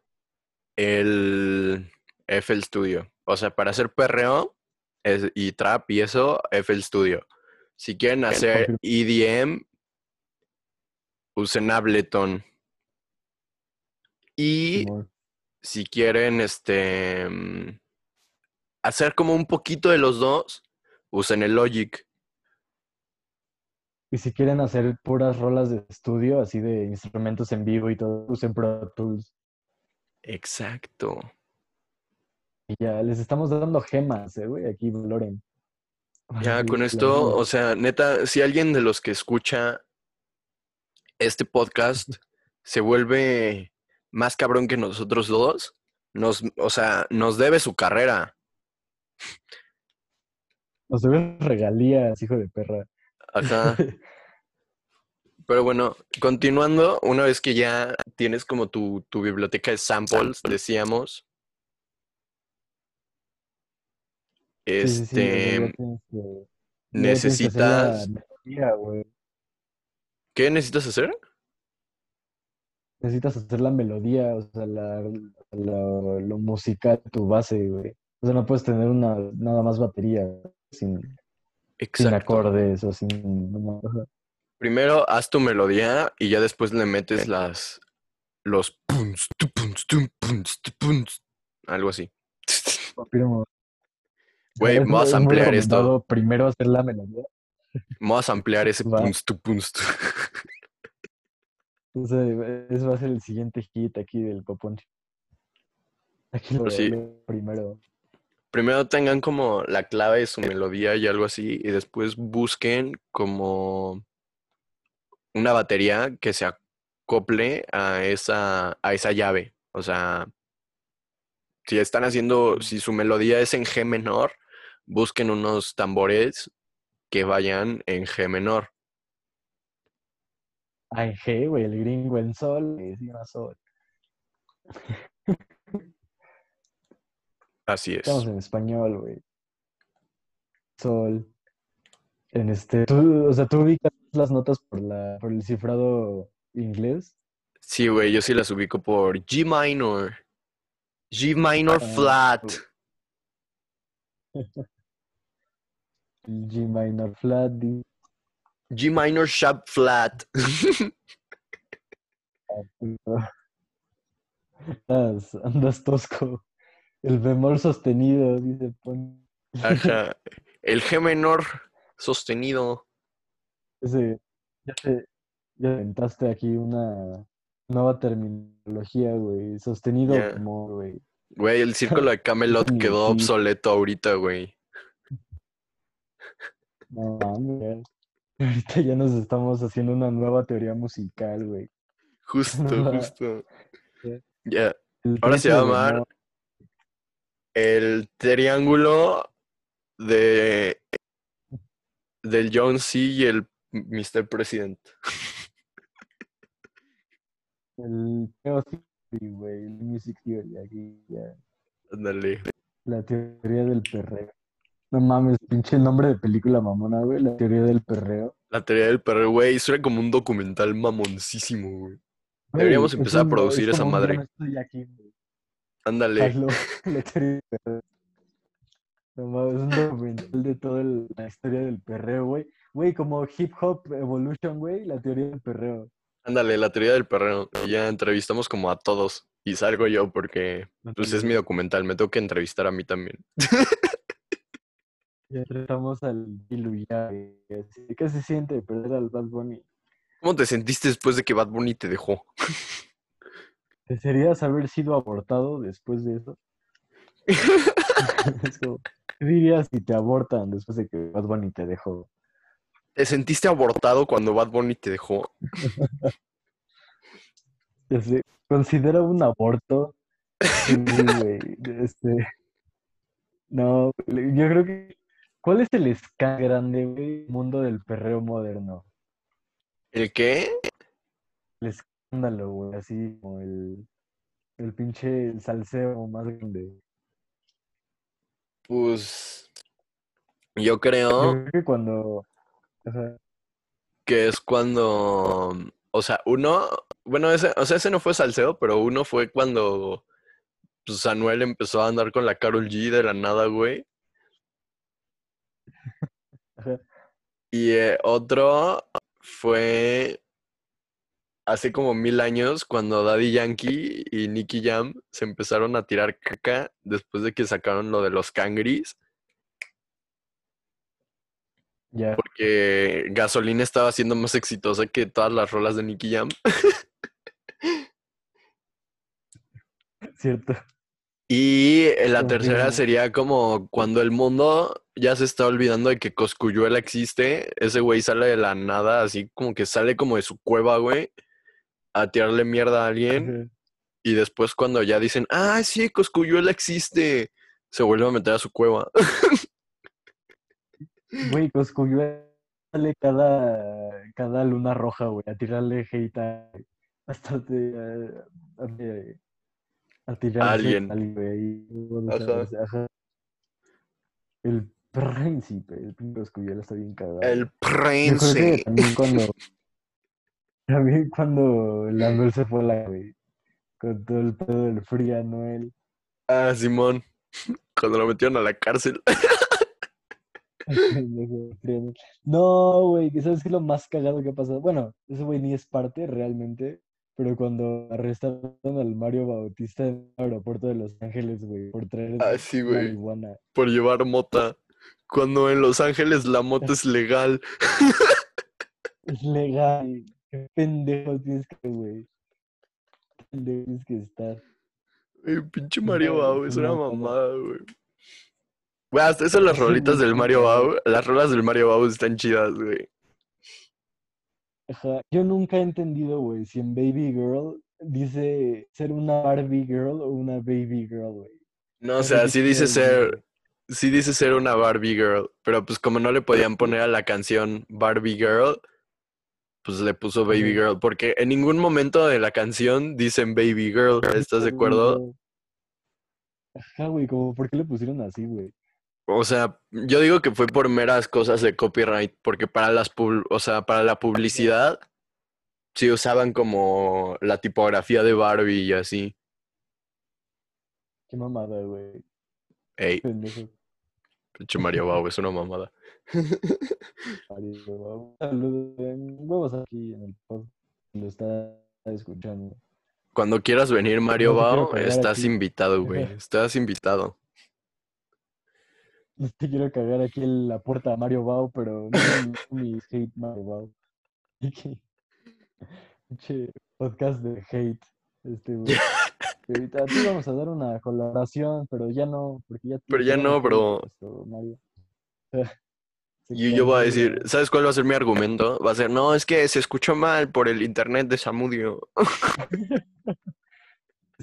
el FL Studio. O sea, para hacer perreo es- y trap y eso, FL Studio. Si quieren hacer EDM, usen Ableton. Y si quieren este mm, hacer como un poquito de los dos, usen el Logic. Y si quieren hacer puras rolas de estudio, así de instrumentos en vivo y todo, usen Pro Tools. Exacto. Y ya les estamos dando gemas, eh, güey, aquí valoren. Ya con esto, o sea, neta, si alguien de los que escucha este podcast se vuelve más cabrón que nosotros dos, nos, o sea, nos debe su carrera. Nos deben regalías, hijo de perra. Ajá. Pero bueno, continuando, una vez que ya tienes como tu, tu biblioteca de samples, decíamos, Sí, sí, sí, este, necesitas, melodía. ¿qué necesitas hacer? Necesitas hacer la melodía, o sea, la, la- lo musical, tu base, güey. O sea, no puedes tener una, nada más batería sin, acordes o sin... Primero haz tu melodía y ya después le metes las los puns, tu, puns, tum, puns, tu, puns, algo así. Confirmo. Güey, vamos a ampliar esto. Primero hacer la melodía. Vamos a ampliar ese Va. tu, tu. Sea, ese va a ser el siguiente hit aquí del Poponcho. Aquí lo, Pues sí. lo primero. Primero tengan como la clave de su melodía y algo así y después busquen como una batería que se acople a esa a esa llave. O sea, si están haciendo si su melodía es en G menor, busquen unos tambores que vayan en G menor. Ah, en G, güey, el gringo en sol, encima sol. Así es. Estamos en español, güey. sol. En este, tú, o sea, tú ubicas las notas por la, por el cifrado inglés. Sí, güey, yo sí las ubico por G minor. G minor Ah, flat. G minor flat. G minor sharp flat. Andas, andas tosco. El bemol sostenido, dice Pon. Ajá. El G menor sostenido. Ese, ya te, ya inventaste aquí una nueva terminología, güey. Sostenido bemol, güey. Güey, el círculo de Camelot quedó obsoleto ahorita, güey. No mames. Ahorita ya nos estamos haciendo una nueva teoría musical, güey. Justo, justo. Ya. Ahora se va a llamar. El triángulo de del John C. y el Mr. President. El güey. El Music Theory, aquí ya. Ándale. La teoría del perreo. No mames, pinche nombre de película mamona, güey. La teoría del perreo. La teoría del perro, güey, suena como un documental mamoncísimo, güey. Deberíamos empezar a producir es esa madre. estoy aquí, güey. Ándale. Perreo. No mames, es un documental de toda la historia del perreo, güey. Güey, como Hip Hop Evolution, güey, la teoría del perreo. Ándale, la teoría del perreo. Ya entrevistamos como a todos. Y salgo yo porque pues es mi documental, me tengo que entrevistar a mí también. Ya tratamos al Dilu ya, güey, así, ¿Qué se siente perder al Bad Bunny? ¿Cómo te sentiste después de que Bad Bunny te dejó? ¿Desearías haber sido abortado después de eso? Es como, ¿Qué dirías si te abortan después de que Bad Bunny te dejó? ¿Te sentiste abortado cuando Bad Bunny te dejó? Considera un aborto. Sí, güey, este, no, yo creo que. ¿Cuál es el ska grande, güey, mundo del perreo moderno? ¿El qué? El escándalo, güey, así como el, el pinche salseo más grande. Pues yo Yo creo creo que cuando. ajá, que es cuando, o sea, uno, bueno, ese, o sea, ese no fue salseo, pero uno fue cuando pues, Anuel empezó a andar con la Carol G de la nada, güey. Y eh, otro fue hace como mil años cuando Daddy Yankee y Nicky Jam se empezaron a tirar caca después de que sacaron lo de los cangris, Ya, porque Gasolina estaba siendo más exitosa que todas las rolas de Nicky Jam. cierto. Y la tercera sería como cuando el mundo ya se está olvidando de que Coscuyuela existe, ese güey sale de la nada, así como que sale como de su cueva, güey, a tirarle mierda a alguien. Ajá. Y después cuando ya dicen, ah, sí, Coscuyuela existe, se vuelve a meter a su cueva. Güey, Coscuyuela sale cada, cada luna roja, güey, a tirarle hate a, hasta a, a- a tirarse alguien. al güey, Ajá. ajá. El príncipe, el príncipe Coscuyuela está bien cagado. El Yo creo que prince. también cuando, también cuando el Anuel se fue a la, güey, con todo el pedo del Anuel. Ah, Simón. Cuando lo metieron a la cárcel. No, güey, que sabes qué es lo más cagado que ha pasado. Bueno, ese güey ni es parte realmente, pero cuando arrestaron al Mario Bautista en el aeropuerto de Los Ángeles, güey, por traer Ah, sí, güey. Por llevar mota. Cuando en Los Ángeles la mota es legal. Es legal. Qué pendejo tienes que, güey. Qué pendejo tienes que estar. Pinche Mario Bau, es una mamada, güey. Güey, hasta eso las rolitas del Mario. Bau, las rolas del Mario Bau están chidas, güey. Ajá. Yo nunca he entendido, güey, si en Baby Girl dice ser una Barbie Girl o una Baby Girl, güey. No, o sea, sí dice ser, sí dice ser una Barbie Girl, pero pues como no le podían poner a la canción Barbie Girl, pues le puso Baby. Girl, porque en ningún momento de la canción dicen Baby Girl, ¿estás de acuerdo? Ajá, güey, como, ¿por qué le pusieron así, güey? O sea, yo digo que fue por meras cosas de copyright, porque para las pub- o sea, para la publicidad sí usaban como la tipografía de Barbie y así. Qué mamada, güey. Ey, pinche Mario Bau, es una mamada. Mario, un saludo. en Huevos aquí en el podcast. Lo está escuchando. Cuando quieras venir, Mario cagar estás aquí. invitado, güey. Estás invitado. No te quiero cagar aquí en la puerta a Mario Bau, pero no mi hate Mario que- Pinche podcast de hate. Este, güey. Ahorita a ti vamos a dar una colaboración, pero ya no, porque ya Pero ya no, bro. Mario. Y yo voy a decir. ¿sabes cuál va a ser mi argumento? Va a ser, no, es que se escuchó mal por el internet de Samudio.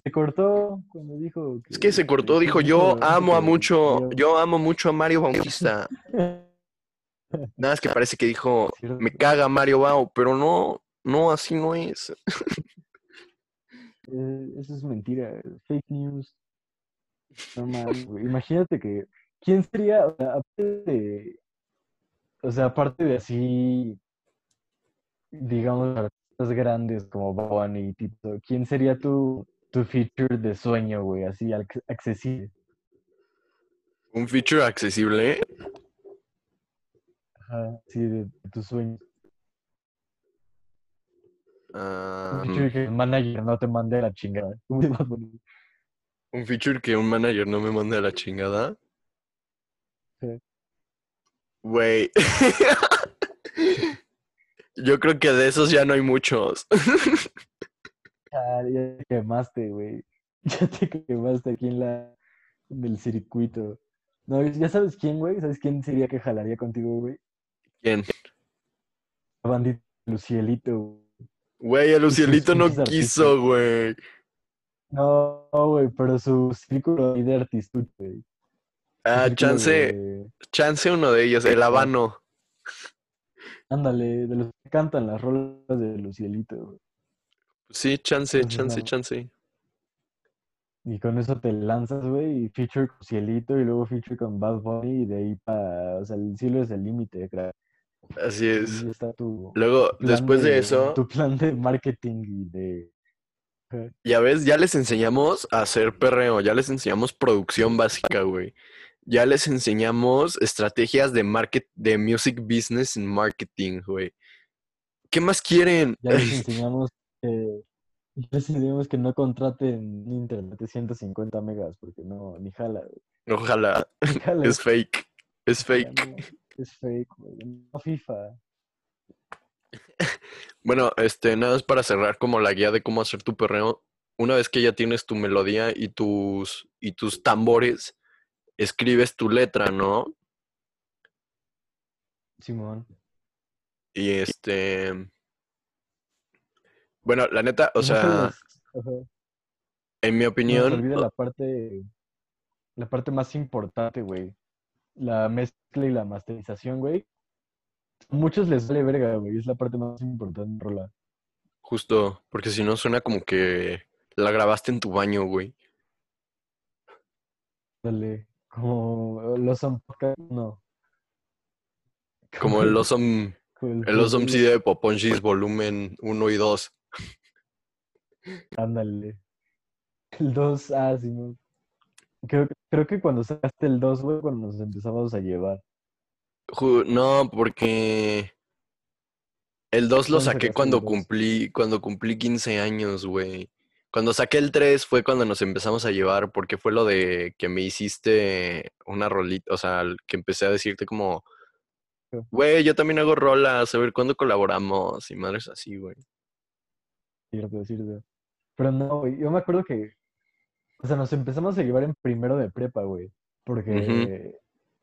Se cortó cuando dijo. Es que se cortó, dijo, yo amo a mucho, yo amo mucho a Mario Bautista. Nada, es que parece que dijo, me caga Mario Bau, pero no, no, así no es. Eh, eso es mentira, fake news. Imagínate que. ¿Quién sería, o sea, aparte de. O sea, aparte de así. Digamos, artistas grandes como Boban y Tito, ¿quién sería tu, tu feature de sueño, güey? Así ac- accesible. Un feature accesible. Ajá, sí, de, de tus sueños. ah, Un feature que el manager no te mande a la chingada. Un feature que un manager no me mande a la chingada. Sí. Güey. Yo creo que de esos ya no hay muchos. Ah, ya te quemaste, güey. Ya te quemaste aquí en la en el circuito. No, ya sabes quién, güey. ¿Sabes quién sería que jalaría contigo, güey? ¿Quién? La bandita Lucielito. güey. El Lucielito no quiso, güey. No, güey, pero su círculo ahí de artistas, güey. Ah, chance, de- chance uno de ellos, el habano. Ándale, de los que cantan las rolas de Lucielito, güey. Sí, chance, chance, chance. Y con eso te lanzas, güey, y feature con Cielito y luego feature con Bad Bunny y de ahí para, o sea, el cielo es el límite, crack. Así es. Ahí está tu, Luego, después de eso, Tu plan de marketing y de... Ya ves, ya les enseñamos a hacer perreo, ya les enseñamos producción básica, güey. Ya les enseñamos estrategias de market, de music business and marketing, güey. ¿Qué más quieren? Ya les enseñamos que... ya les enseñamos que no contraten internet de 150 megas porque no, ni jala, güey. Ojalá. Ni jala, Es fake. Es fake. no, es fake, güey. No FIFA. Bueno, este, nada más para cerrar como la guía de cómo hacer tu perreo. Una vez que ya tienes tu melodía y tus, y tus tambores, escribes tu letra, ¿no? Simón. Y este. Bueno, la neta, o sea, en mi No se opinión, olvida la parte, la parte más importante, güey. La mezcla y la masterización, güey. A muchos les vale verga, güey. Es la parte más importante rola. justo, porque si no suena como que la grabaste en tu baño, güey. Dale. Como los son no. Como el como el Awesome CD de Poponchis volumen 1 y 2. Ándale. El 2, ah, Simón. Creo, que- creo que cuando sacaste el 2, güey, cuando nos empezamos a llevar. No, porque el 2 lo ¿Cuándo saqué cuando cumplí, cuando cumplí 15 años, güey. Cuando saqué el 3 fue cuando nos empezamos a llevar, porque fue lo de que me hiciste una rolita, o sea, que empecé a decirte como, güey, yo también hago rolas, a ver cuándo colaboramos, y madres así, güey. Cierto, cierto. Pero no, güey. Yo me acuerdo que. O sea, nos empezamos a llevar en primero de prepa, güey. Porque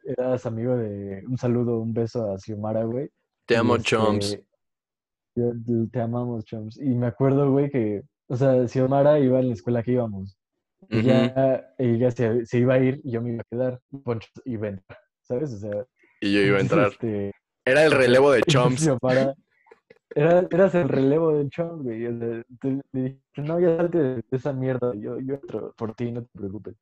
eras amigo de. Un saludo, un beso a Xiomara, güey. Te amo, Chomps. este, yo- te amamos, Chomps. Y me acuerdo, güey, que. O sea, Xiomara iba en la escuela que íbamos. Ujú. ya ella se, se iba a ir y yo me iba a quedar. y Poncho iba a entrar, ¿sabes? O sea. Y yo iba a entrar. este, Era el relevo de Chomps. Xiomara- era, eras el relevo del Chomps, güey. le dije, no, ya salte de esa mierda. Yo, yo entro por ti, no te preocupes.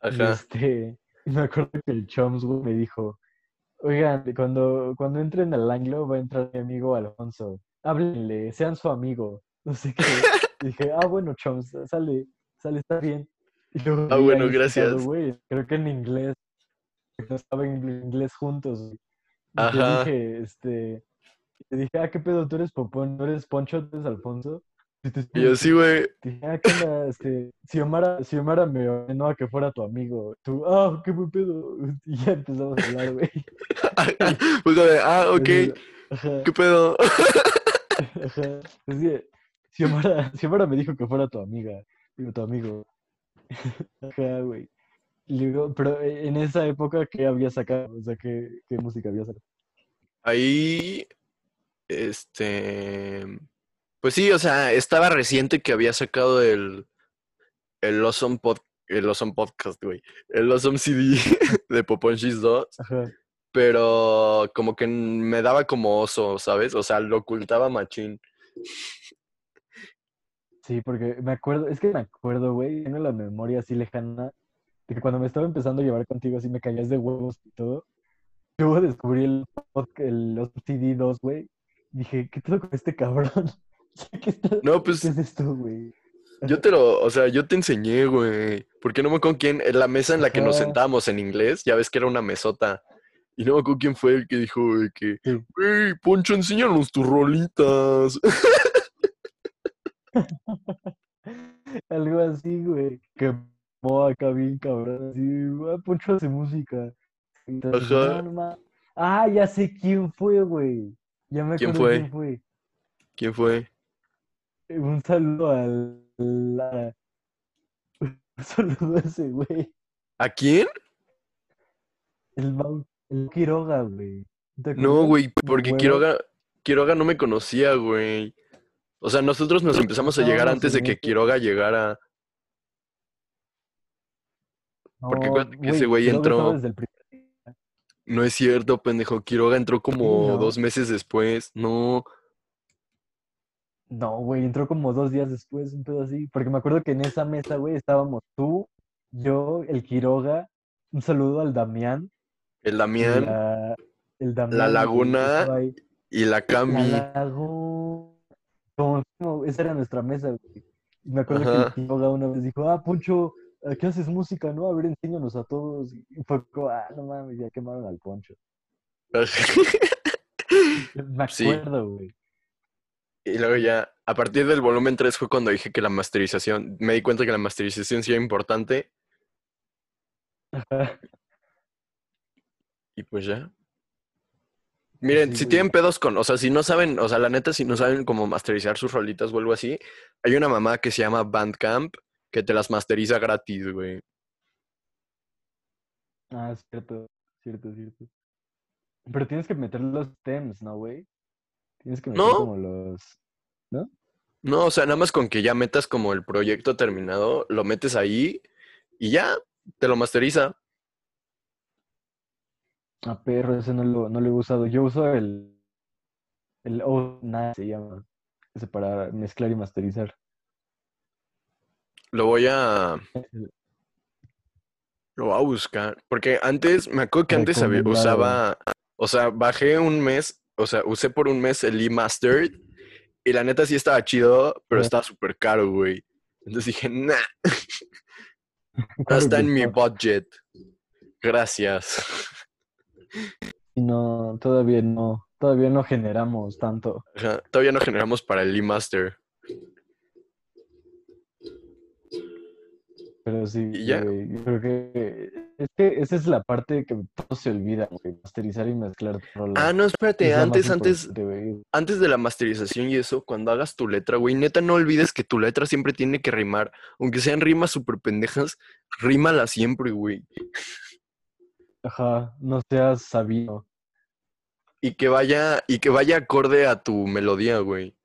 Ajá. este, me acuerdo que el güey, me dijo, oigan, cuando, cuando entren al anglo va a entrar mi amigo Alfonso. Háblenle, sean su amigo. No sé qué. Y dije, ah, bueno, Chums, sale, sale, está bien. Y luego Ah, bueno, gracias. güey, creo que en inglés. No estaba en inglés juntos. Y Ajá. te dije, este, te dije, ah, ¿qué pedo? ¿Tú eres Popón? ¿No eres Poncho? ¿Tú eres Alfonso? Y te Y yo sí, güey. Dije, ah, ¿qué onda? Este, Xiomara, Xiomara me ordenó a que fuera tu amigo. Tú, ah, qué buen pedo. Y ya empezamos a hablar, güey. De, ah, ok, Ajá, ¿qué pedo? ajá. Es que Xiomara, Xiomara me dijo que fuera tu amiga. Digo, tu amigo. Ajá, güey. Luego, pero eh, en esa época, ¿qué había sacado? O sea, ¿qué, qué música había sacado? Ahí, este, pues sí, o sea, estaba reciente que había sacado el, el Awesome, Pod- el awesome Podcast, güey, el Awesome CD de Poponchis 2, Ajá. pero como que me daba como oso, ¿sabes? O sea, lo ocultaba machín. Sí, porque me acuerdo, es que me acuerdo, güey, tengo la memoria así lejana, de que cuando me estaba empezando a llevar contigo así me caías de huevos y todo. Luego descubrí el, pod- el CD2, güey. Dije, ¿qué pedo con este cabrón? ¿Qué, está- No, pues ¿Qué es esto, güey? yo te lo, o sea, yo te enseñé, güey, porque no me acuerdo quién, en la mesa en la que nos Ajá. sentábamos en inglés, ya ves que era una mesota. Y no me acuerdo quién fue el que dijo, güey, que, güey, Poncho, enséñanos tus rolitas. Algo así, güey. Que mo acá bien cabrón, así, ah, Poncho hace música. Ah, ya sé quién fue, güey. Ya me ¿Quién acuerdo fue? quién fue. ¿Quién fue? Eh, Un saludo al... la- Un saludo a ese güey. ¿A quién? El Mau, el Quiroga, güey. ¿Te No, güey, porque. Quiroga, Quiroga no me conocía, güey. O sea, nosotros nos empezamos a llegar antes de que Quiroga llegara. porque No, que ese güey entró- estaba desde el primer día. No es cierto, pendejo. Quiroga entró como no. dos meses después. No, No, güey, entró como dos días después, un pedo así. Porque me acuerdo que en esa mesa, güey, estábamos tú, yo, el Quiroga. Un saludo al Damián. el Damián La, el Damián, Laguna y la Cami. La Laguna. Esa era nuestra mesa, güey. Me acuerdo que Ajá. el Quiroga una vez dijo, ah, Poncho, ¿a ¿qué haces música, no? A ver, enséñanos a todos. Y fue como, ah, no mames, ya quemaron al Poncho. Me acuerdo, güey. Y luego ya, a partir del volumen 3 fue cuando dije que la masterización, me di cuenta que la masterización sí era importante Ajá. y pues ya. Miren, Sí, si güey. tienen pedos con, o sea, si no saben, o sea, la neta, si no saben cómo masterizar sus rolitas o algo así, hay una mamá que se llama Bandcamp que te las masteriza gratis, güey. Ah, cierto, cierto, cierto. Pero tienes que meter los stems, ¿no, güey? Tienes que meter No. como los... No, o sea, nada más con que ya metas como el proyecto terminado, lo metes ahí y ya, te lo masteriza. Ah, perro, ese no lo, no lo he usado. Yo uso el... El O9 se llama. Ese para mezclar y masterizar. Lo voy a, lo voy a buscar. Porque antes, me acuerdo que antes había- usaba, o sea, bajé un mes, o sea, usé por un mes el e-mastered y la neta sí estaba chido, pero estaba súper caro, güey. Entonces dije, nah, no Claro está que en mi budget. Gracias. Y no, todavía no, todavía no generamos tanto. Ajá, Todavía no generamos para el e-master. Pero sí, güey, yo creo que es que esa es la parte que todos se olvida, güey, masterizar y mezclar rolas. Ah, no, espérate, Es antes, antes, antes de la masterización y eso, cuando hagas tu letra, güey, neta no olvides que tu letra siempre tiene que rimar. Aunque sean rimas súper pendejas, rímala siempre, güey. Ajá, no seas sabido. Y que vaya, y que vaya acorde a tu melodía, güey.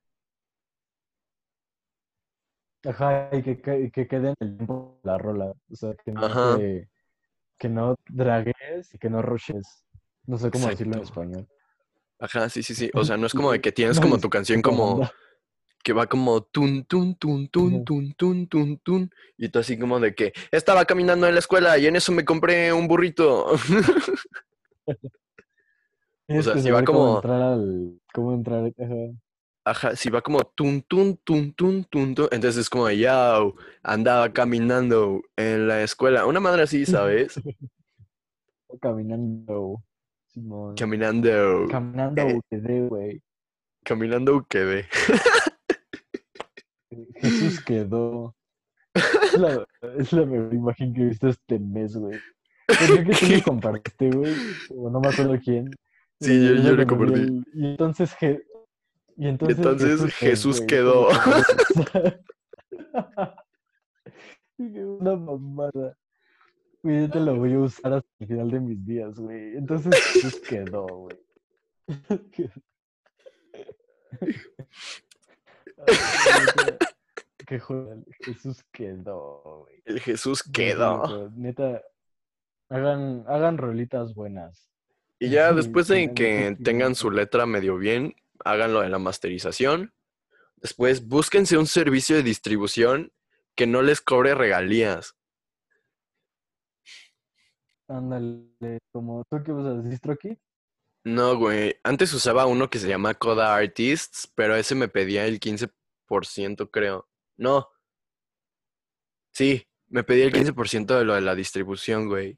Ajá, y que, que, que quede en el tiempo la rola. O sea, que no, te- que no dragues y que no rushes. No sé cómo decirlo en español. Ajá, sí, sí, sí. O sea, no es como de que tienes como tu canción como. Que va como tun, tun, tun, tun, tun, tun, tun, tun. Y tú así como de que estaba caminando en la escuela y en eso me compré un burrito. Tienes sea, si va saber cómo como- entrar al... Cómo entrar... ajá. Si va como tun, tun, tun, tun, tun, tun. Entonces es como, yo, andaba caminando en la escuela. Una madre así, ¿sabes? Caminando. Simón. Caminando. Caminando Eh. güey. Caminando quedé. Jesús quedó. Es la, es la mejor imagen que he visto este mes, güey. Creo que tú me compartiste, güey. O no me acuerdo quién. Sí, yo- yo le compartí. el- Y entonces, Je- y entonces, entonces Jesús quedó. Una mamada. Güey, yo te lo voy a usar hasta el final de mis días, güey. Entonces Jesús quedó, güey. Jesús quedó, güey. El Jesús quedó. Neta, hagan, hagan rolitas buenas. Y ya después de que tengan su letra medio bien, háganlo de la masterización. Después búsquense un servicio de distribución que no les cobre regalías. Ándale, como tú que usas DistroKid. No, güey. Antes usaba uno que se llama Coda Artists, pero ese me pedía el 15%, creo. No. Sí, me pedía el 15% de lo de la distribución, güey.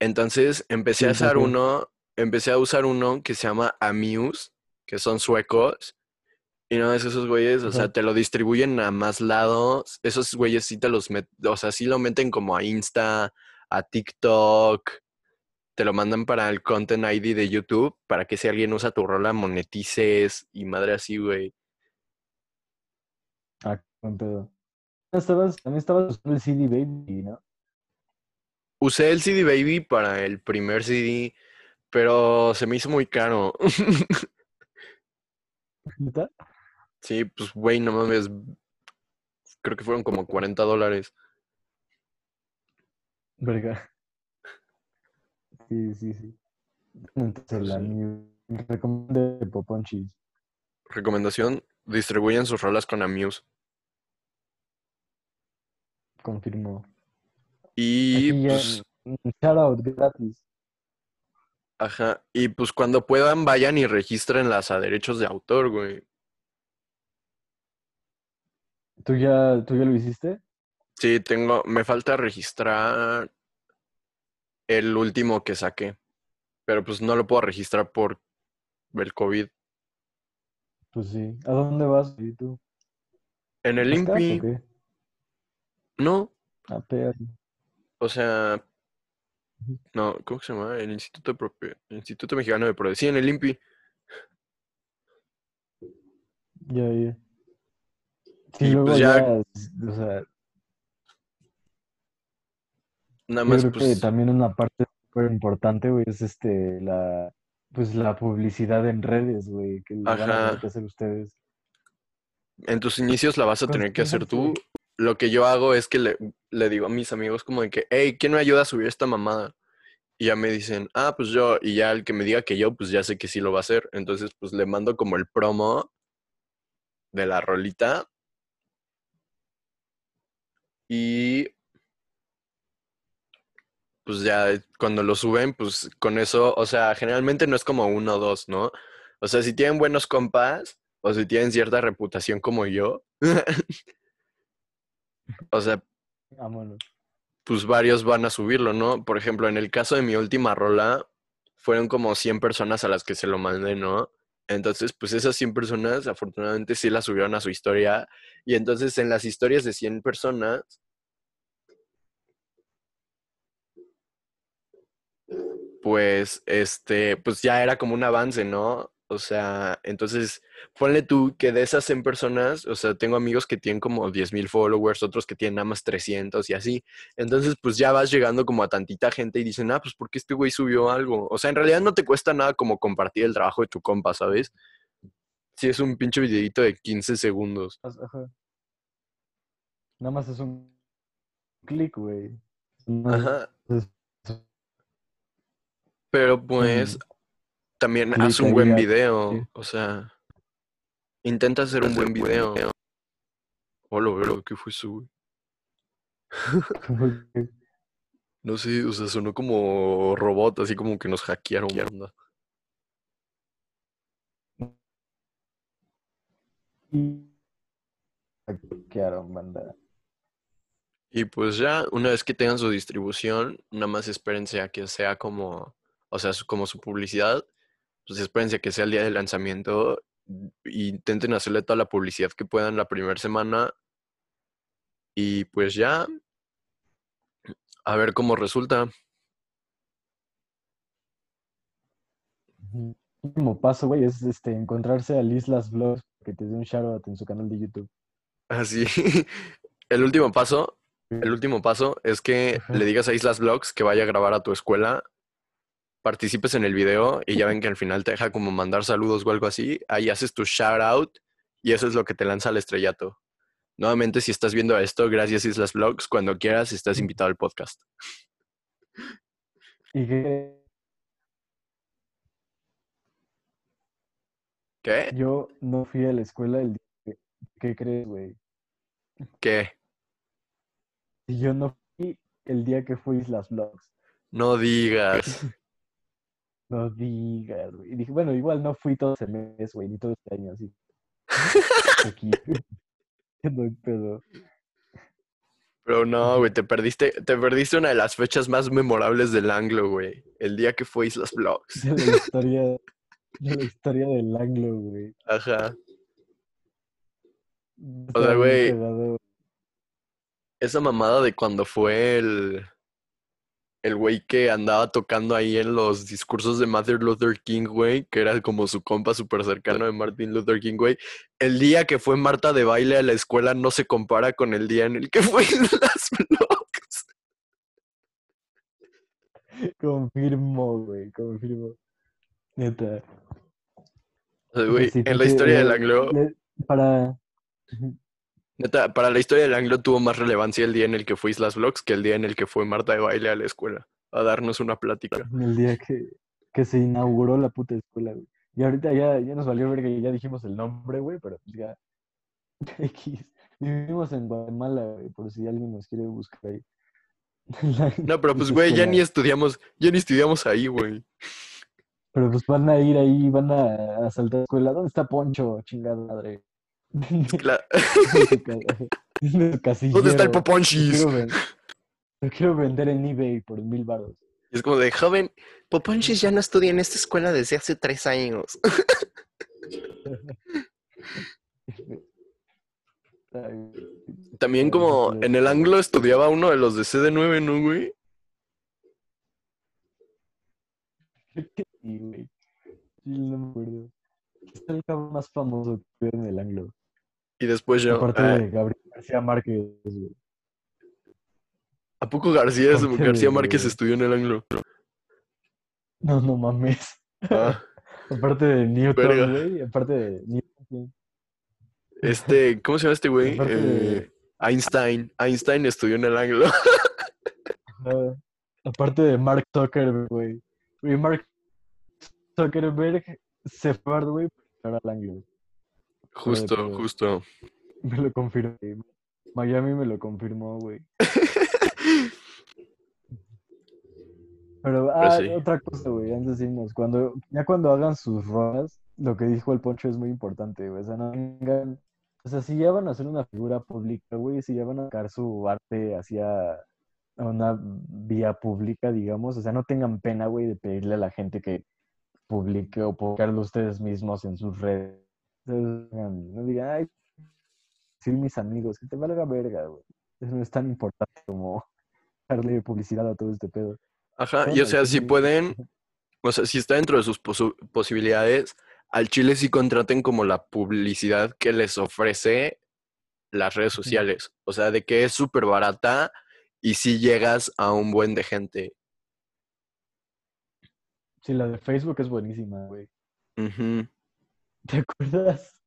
Entonces empecé a usar uno, empecé a usar uno que se llama Amuse, que son suecos. Y no es esos güeyes, o sea, te lo distribuyen a más lados. Esos güeyes sí te los meten, o sea, sí lo meten como a Insta, a TikTok. Te lo mandan para el Content ID de YouTube, para que si alguien usa tu rola monetices y madre así, güey. Ah, buen pedo. Estabas, también estabas usando el CD Baby, ¿no? Usé el CD Baby para el primer CD, pero se me hizo muy caro. ¿Neta? Sí, pues, güey, no mames. Creo que fueron como 40 dólares. Verga. Sí, sí, sí. Entonces la Sí. mi recomiendo de Poponchis. Recomendación, distribuyen sus rolas con Amuse. Confirmo. Y pues, un shout out gratis. ajá, y pues cuando puedan vayan y registren las a derechos de autor, güey. ¿Tú ya, ¿Tú ya lo hiciste? Sí, tengo, me falta registrar el último que saqué, pero pues no lo puedo registrar por el COVID. Pues sí. ¿A dónde vas? ¿Y tú? En el ¿Estás o INPI, qué? no, A perro. o sea, no, ¿cómo se llama? El Instituto, de Prope- Instituto Mexicano de Protección, sí, en el INPI. Ya, ya. Sí, Y, luego pues, ya, ya- o sea, Nada yo más, que pues, también una parte súper importante, güey, es este, la, pues la publicidad en redes, güey, que lo van a tener que hacer ustedes. en tus inicios la vas a tener que hacer tú. Lo que yo hago es que le, le digo a mis amigos como de que, hey, ¿quién me ayuda a subir esta mamada? Y ya me dicen, ah, pues yo, y ya el que me diga que yo, pues ya sé que sí lo va a hacer. Entonces, pues le mando como el promo de la rolita. Y pues ya cuando lo suben, pues con eso, o sea, generalmente no es como uno o dos, ¿no? O sea, si tienen buenos compas o si tienen cierta reputación como yo, o sea, Vámonos. pues varios van a subirlo, ¿no? Por ejemplo, en el caso de mi última rola, fueron como 100 personas a las que se lo mandé, ¿no? Entonces, pues esas 100 personas afortunadamente sí la subieron a su historia. Y entonces en las historias de 100 personas, pues este, pues ya era como un avance, ¿no? O sea, entonces ponle tú que de esas 100 personas, o sea, tengo amigos que tienen como 10 mil followers, otros que tienen nada más 300 y así. Entonces, pues ya vas llegando como a tantita gente y dicen, ah, pues porque este güey subió algo. O sea, en realidad no te cuesta nada como compartir el trabajo de tu compa, ¿sabes? Si es un pinche videito de 15 segundos. Ajá. Nada más es un clic, güey. Ajá. es- Pero pues Mm. también haz un buen video. sí. O sea, intenta hacer un buen video. Hola, bro, ¿qué fue eso, güey? Como que- No sé, o sea, sonó como robot, así como que nos hackearon, banda. y hackearon, banda. Y pues ya, una vez que tengan su distribución, nada más espérense a que sea como, o sea, su- como su publicidad, pues espérense a que sea el día de lanzamiento e intenten hacerle toda la publicidad que puedan la primera semana y pues ya, a ver cómo resulta. Ujú. Último paso, güey, es este, encontrarse a Lislas Vlogs que te dé un shoutout en su canal de YouTube. Así, el último paso, el último paso es que Ajá. le digas a Islas Vlogs que vaya a grabar a tu escuela, participes en el video y ya ven que al final te deja como mandar saludos o algo así, ahí haces tu shout out y eso es lo que te lanza al estrellato. Nuevamente, si estás viendo esto, gracias Islas Vlogs, cuando quieras estás invitado al podcast. ¿Y qué? ¿Qué? Yo no fui a la escuela el día que... ¿Qué crees, güey? ¿Qué? Yo no fui el día que fue Islas Vlogs. No digas. No digas, güey. Y dije, bueno, igual no fui todo ese mes, güey, ni todo este año, así. Aquí. No hay pedo. Pero no, güey, te perdiste, te perdiste una de las fechas más memorables del anglo, güey. El día que fue Islas Vlogs. De la historia, de la historia del anglo, güey. Ajá. Estaba bien güey. Esa mamada de cuando fue el el güey que andaba tocando ahí en los discursos de Martin Luther King, güey, que era como su compa súper cercano de Martin Luther King, güey. El día que fue Marta de baile a la escuela no se compara con el día en el que fue las vlogs. Confirmo, güey, confirmo. Neta. O sea, güey, Sí, en la historia del le- anglo, le- Para. Neta, para la historia del anglo tuvo más relevancia el día en el que fue Islas Vlogs que el día en el que fue Marta de baile a la escuela a darnos una plática. El día que, que se inauguró la puta escuela, güey. Y ahorita ya, ya nos valió verga y ya dijimos el nombre, güey, pero pues ya. X. Vivimos en Guatemala, güey, por si alguien nos quiere buscar ahí. La- No, pero pues, güey, ya ni estudiamos, ya ni estudiamos ahí, güey. Pero pues van a ir ahí, van a asaltar la escuela. ¿Dónde está Poncho? Chingada madre. ¿Dónde está el. Lo Poponchis? quiero, lo quiero vender en eBay por mil baros. Es como de joven, Poponchis ya no estudia en esta escuela desde hace tres años. También como en el anglo estudiaba uno de los de CD9, ¿no, güey? Sí, güey. Sí, no me acuerdo. Es el cabrón más famoso que en el anglo. Y después yo, Aparte ah, de Gabriel García Márquez, güey. ¿a poco García, aparte García de- Márquez estudió en el anglo? No, no mames. Ah, Aparte de Newton, Verga. güey. Aparte de Newton. este, ¿cómo se llama este güey? Eh, de- Einstein. Einstein estudió en el anglo. Aparte de Mark Zuckerberg, güey. Mark Zuckerberg se fue güey, para al anglo. Justo, justo. Me lo confirmó. Miami me lo confirmó, güey. Pero, ah, sí. otra cosa, güey, antes de irnos. Cuando, ya cuando hagan sus rolas, lo que dijo el Poncho es muy importante, güey. O sea, no vengan. O sea, si ya van a hacer una figura pública, güey, si ya van a sacar su arte hacia una vía pública, digamos, o sea, no tengan pena, güey, de pedirle a la gente que publique o publicarlo ustedes mismos en sus redes. No digan, ay, sí, mis amigos, que te valga verga, güey. Eso no es tan importante como darle publicidad a todo este pedo. Ajá, y o sea, si pueden, o sea, si está dentro de sus posibilidades, al Chile sí contraten como la publicidad que les ofrece las redes sociales. O sea, de que es súper barata y si llegas a un buen de gente. Sí, la de Facebook es buenísima, güey. Ujú. ¿Te acuerdas?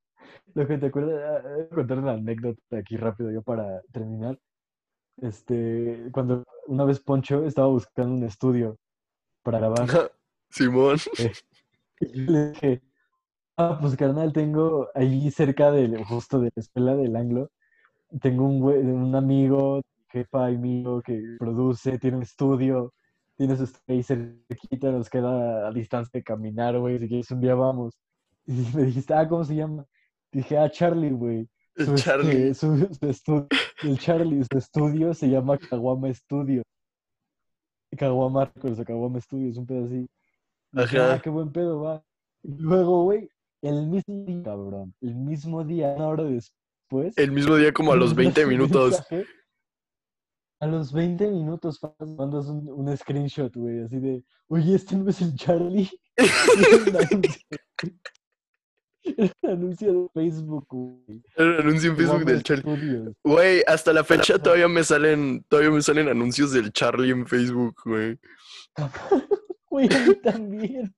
Lo que te acuerdas, ah, voy a contar una anécdota aquí rápido yo para terminar. Este, cuando una vez Poncho estaba buscando un estudio para grabar, Simón. y yo le dije, Ah, pues carnal, tengo ahí cerca de justo de la escuela del Anglo, tengo un, un amigo, jefa y mío que produce, tiene un estudio, tiene su estudio ahí cerquita, nos queda a distancia de caminar, güey, si quieres un día vamos. Y me dijiste, ah, ¿cómo se llama? Dije, ah, Charlie, güey. El este, Charlie. su, su estu- el Charlie, su estudio se llama Caguama Studio. Caguama Records o Caguama Studios, un pedo así. Dije, Ajá. ah, qué buen pedo, va. Y luego, güey, el mismo día, cabrón, el mismo día, una hora después, El mismo día como a los 20 mandas un minutos. mensaje, A los 20 minutos mandas un, un screenshot, güey, así de, oye, este no es el Charlie. Un anuncio, de Facebook, güey. El anuncio en Facebook del Charlie. Güey, hasta la fecha todavía me salen, todavía me salen anuncios del Charlie en Facebook, güey. Güey, a mí también.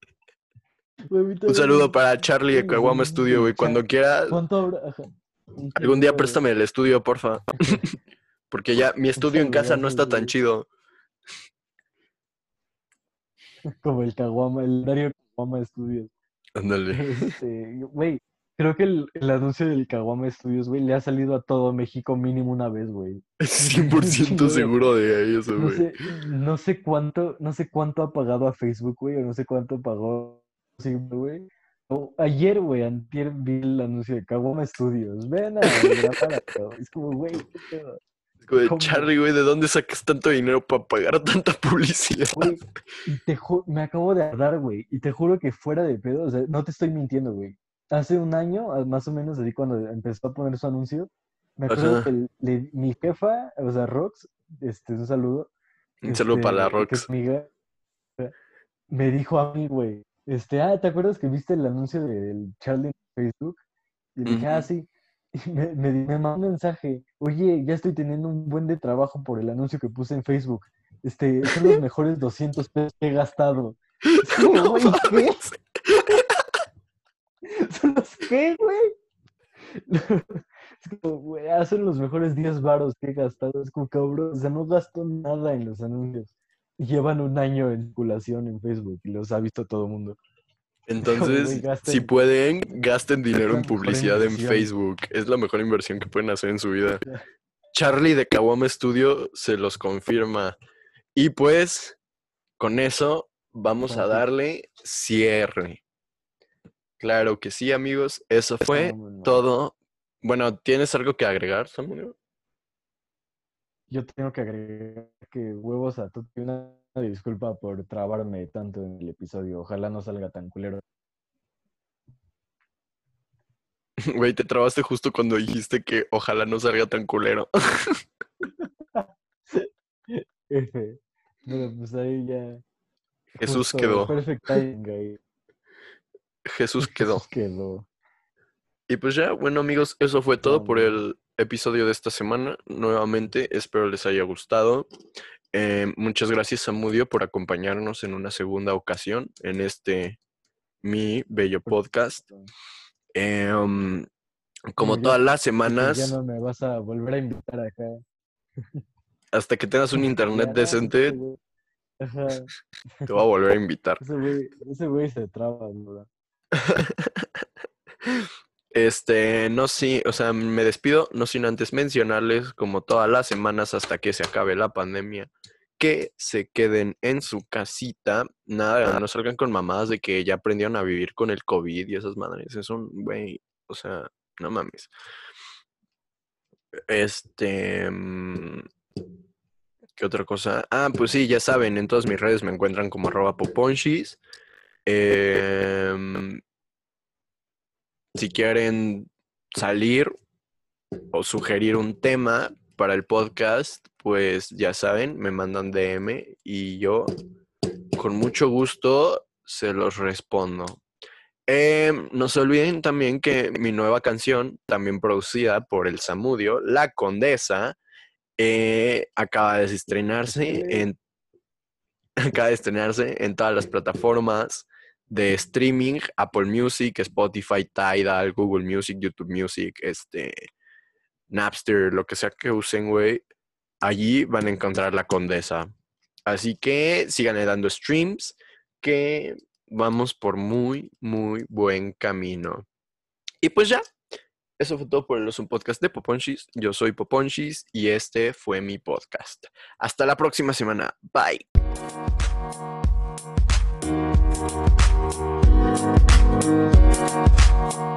Güey, a mí Un saludo para Charlie de Caguama Studio, güey. Cuando quiera, ¿Cuánto algún día préstame el estudio, porfa. Porque ya mi estudio en casa no está tan chido. Como el Caguama, el horario Caguama Studios. Ándale. Este, güey, creo que el, el anuncio del Caguama Studios, güey, le ha salido a todo México mínimo una vez, güey. 100% seguro de eso, No güey. sé, no sé cuánto, no sé cuánto ha pagado a Facebook, güey, o no sé cuánto pagó, güey. O ayer, güey, antier vi el anuncio de Caguama Studios. Ven a acá. Es como, güey, qué pedo. De, ¿Cómo? Charlie, güey, ¿de dónde sacas tanto dinero para pagar tanta publicidad? Güey, te me acabo de acordar, güey, y te juro que fuera de pedo, o sea, no te estoy mintiendo, güy. Hace un año, ah, más o menos, así cuando empezó a poner su anuncio, me acuerdo Ajá. que el- le- mi jefa, o sea, Rox, este, un saludo. Un saludo para la este, Rox. amiga, me dijo a mí, güey, este, ah, ¿te acuerdas que viste el anuncio del Charlie en Facebook? Y le dije, ah, sí. Y me, me, mandó un mensaje, oye, ya estoy teniendo un buen de trabajo por el anuncio que puse en Facebook. Este, son los mejores 200 pesos que he gastado. Es como, No ¿qué? ¿Son los qué, güey? Es como, güey, ah, son los mejores 10 varos que he gastado. Es como, cabrón, o sea, no gasto nada en los anuncios. Y llevan un año en circulación en Facebook y los ha visto todo el mundo. Entonces, si pueden, gasten dinero en publicidad en. Facebook. Es la mejor inversión que pueden hacer en su vida. Charlie de Kawama Studio se los confirma. Y pues, con eso vamos a darle cierre. Claro que sí, amigos. Eso fue todo. Bueno, ¿tienes algo que agregar, Samuel? Yo tengo que agregar que huevos a tu una disculpa por trabarme tanto en el episodio. Ojalá no salga tan culero. Güey, te trabaste justo cuando dijiste que ojalá no salga tan culero. Pero pues ahí ya. Jesús justo, quedó. Perfect timing ahí. Jesús quedó. Quedó. Y pues ya, bueno amigos, eso fue todo por el episodio de esta semana. Nuevamente, espero les haya gustado. Eh, muchas gracias, Samudio, por acompañarnos en una segunda ocasión en este mi bello podcast. Eh, um, como ya- todas las Ya semanas, no me vas a volver a invitar acá. hasta que tengas un internet Ya, decente, Ajá. te voy a volver a invitar. Ese güey, ese güey se traba, ¿verdad? Este, no sí, o sea, me despido, no sin antes mencionarles, como todas las semanas hasta que se acabe la pandemia, que se queden en su casita, nada, no salgan con mamadas de que ya aprendieron a vivir con el COVID y esas madres, es un güey, o sea, no mames. Este, mm, ¿qué otra cosa? Ah, pues sí, ya saben, en todas mis redes me encuentran como arroba poponchis. Em, si quieren salir o sugerir un tema para el podcast, pues ya saben, me mandan DM y yo con mucho gusto se los respondo. Em, no se olviden también que mi nueva canción, también producida por el Samudio, La Condesa, eh, acaba de estrenarse en acaba de estrenarse en todas las plataformas de streaming, Apple Music, Spotify, Tidal, Google Music, YouTube Music, este, Napster, lo que sea que usen, güey, allí van a encontrar la condesa. Así que sigan dando streams, que vamos por muy, muy buen camino. Y pues ya, eso fue todo por el un Podcast de Poponchis. Yo soy Poponchis y este fue mi podcast. Hasta la próxima semana. Bye. Thank you.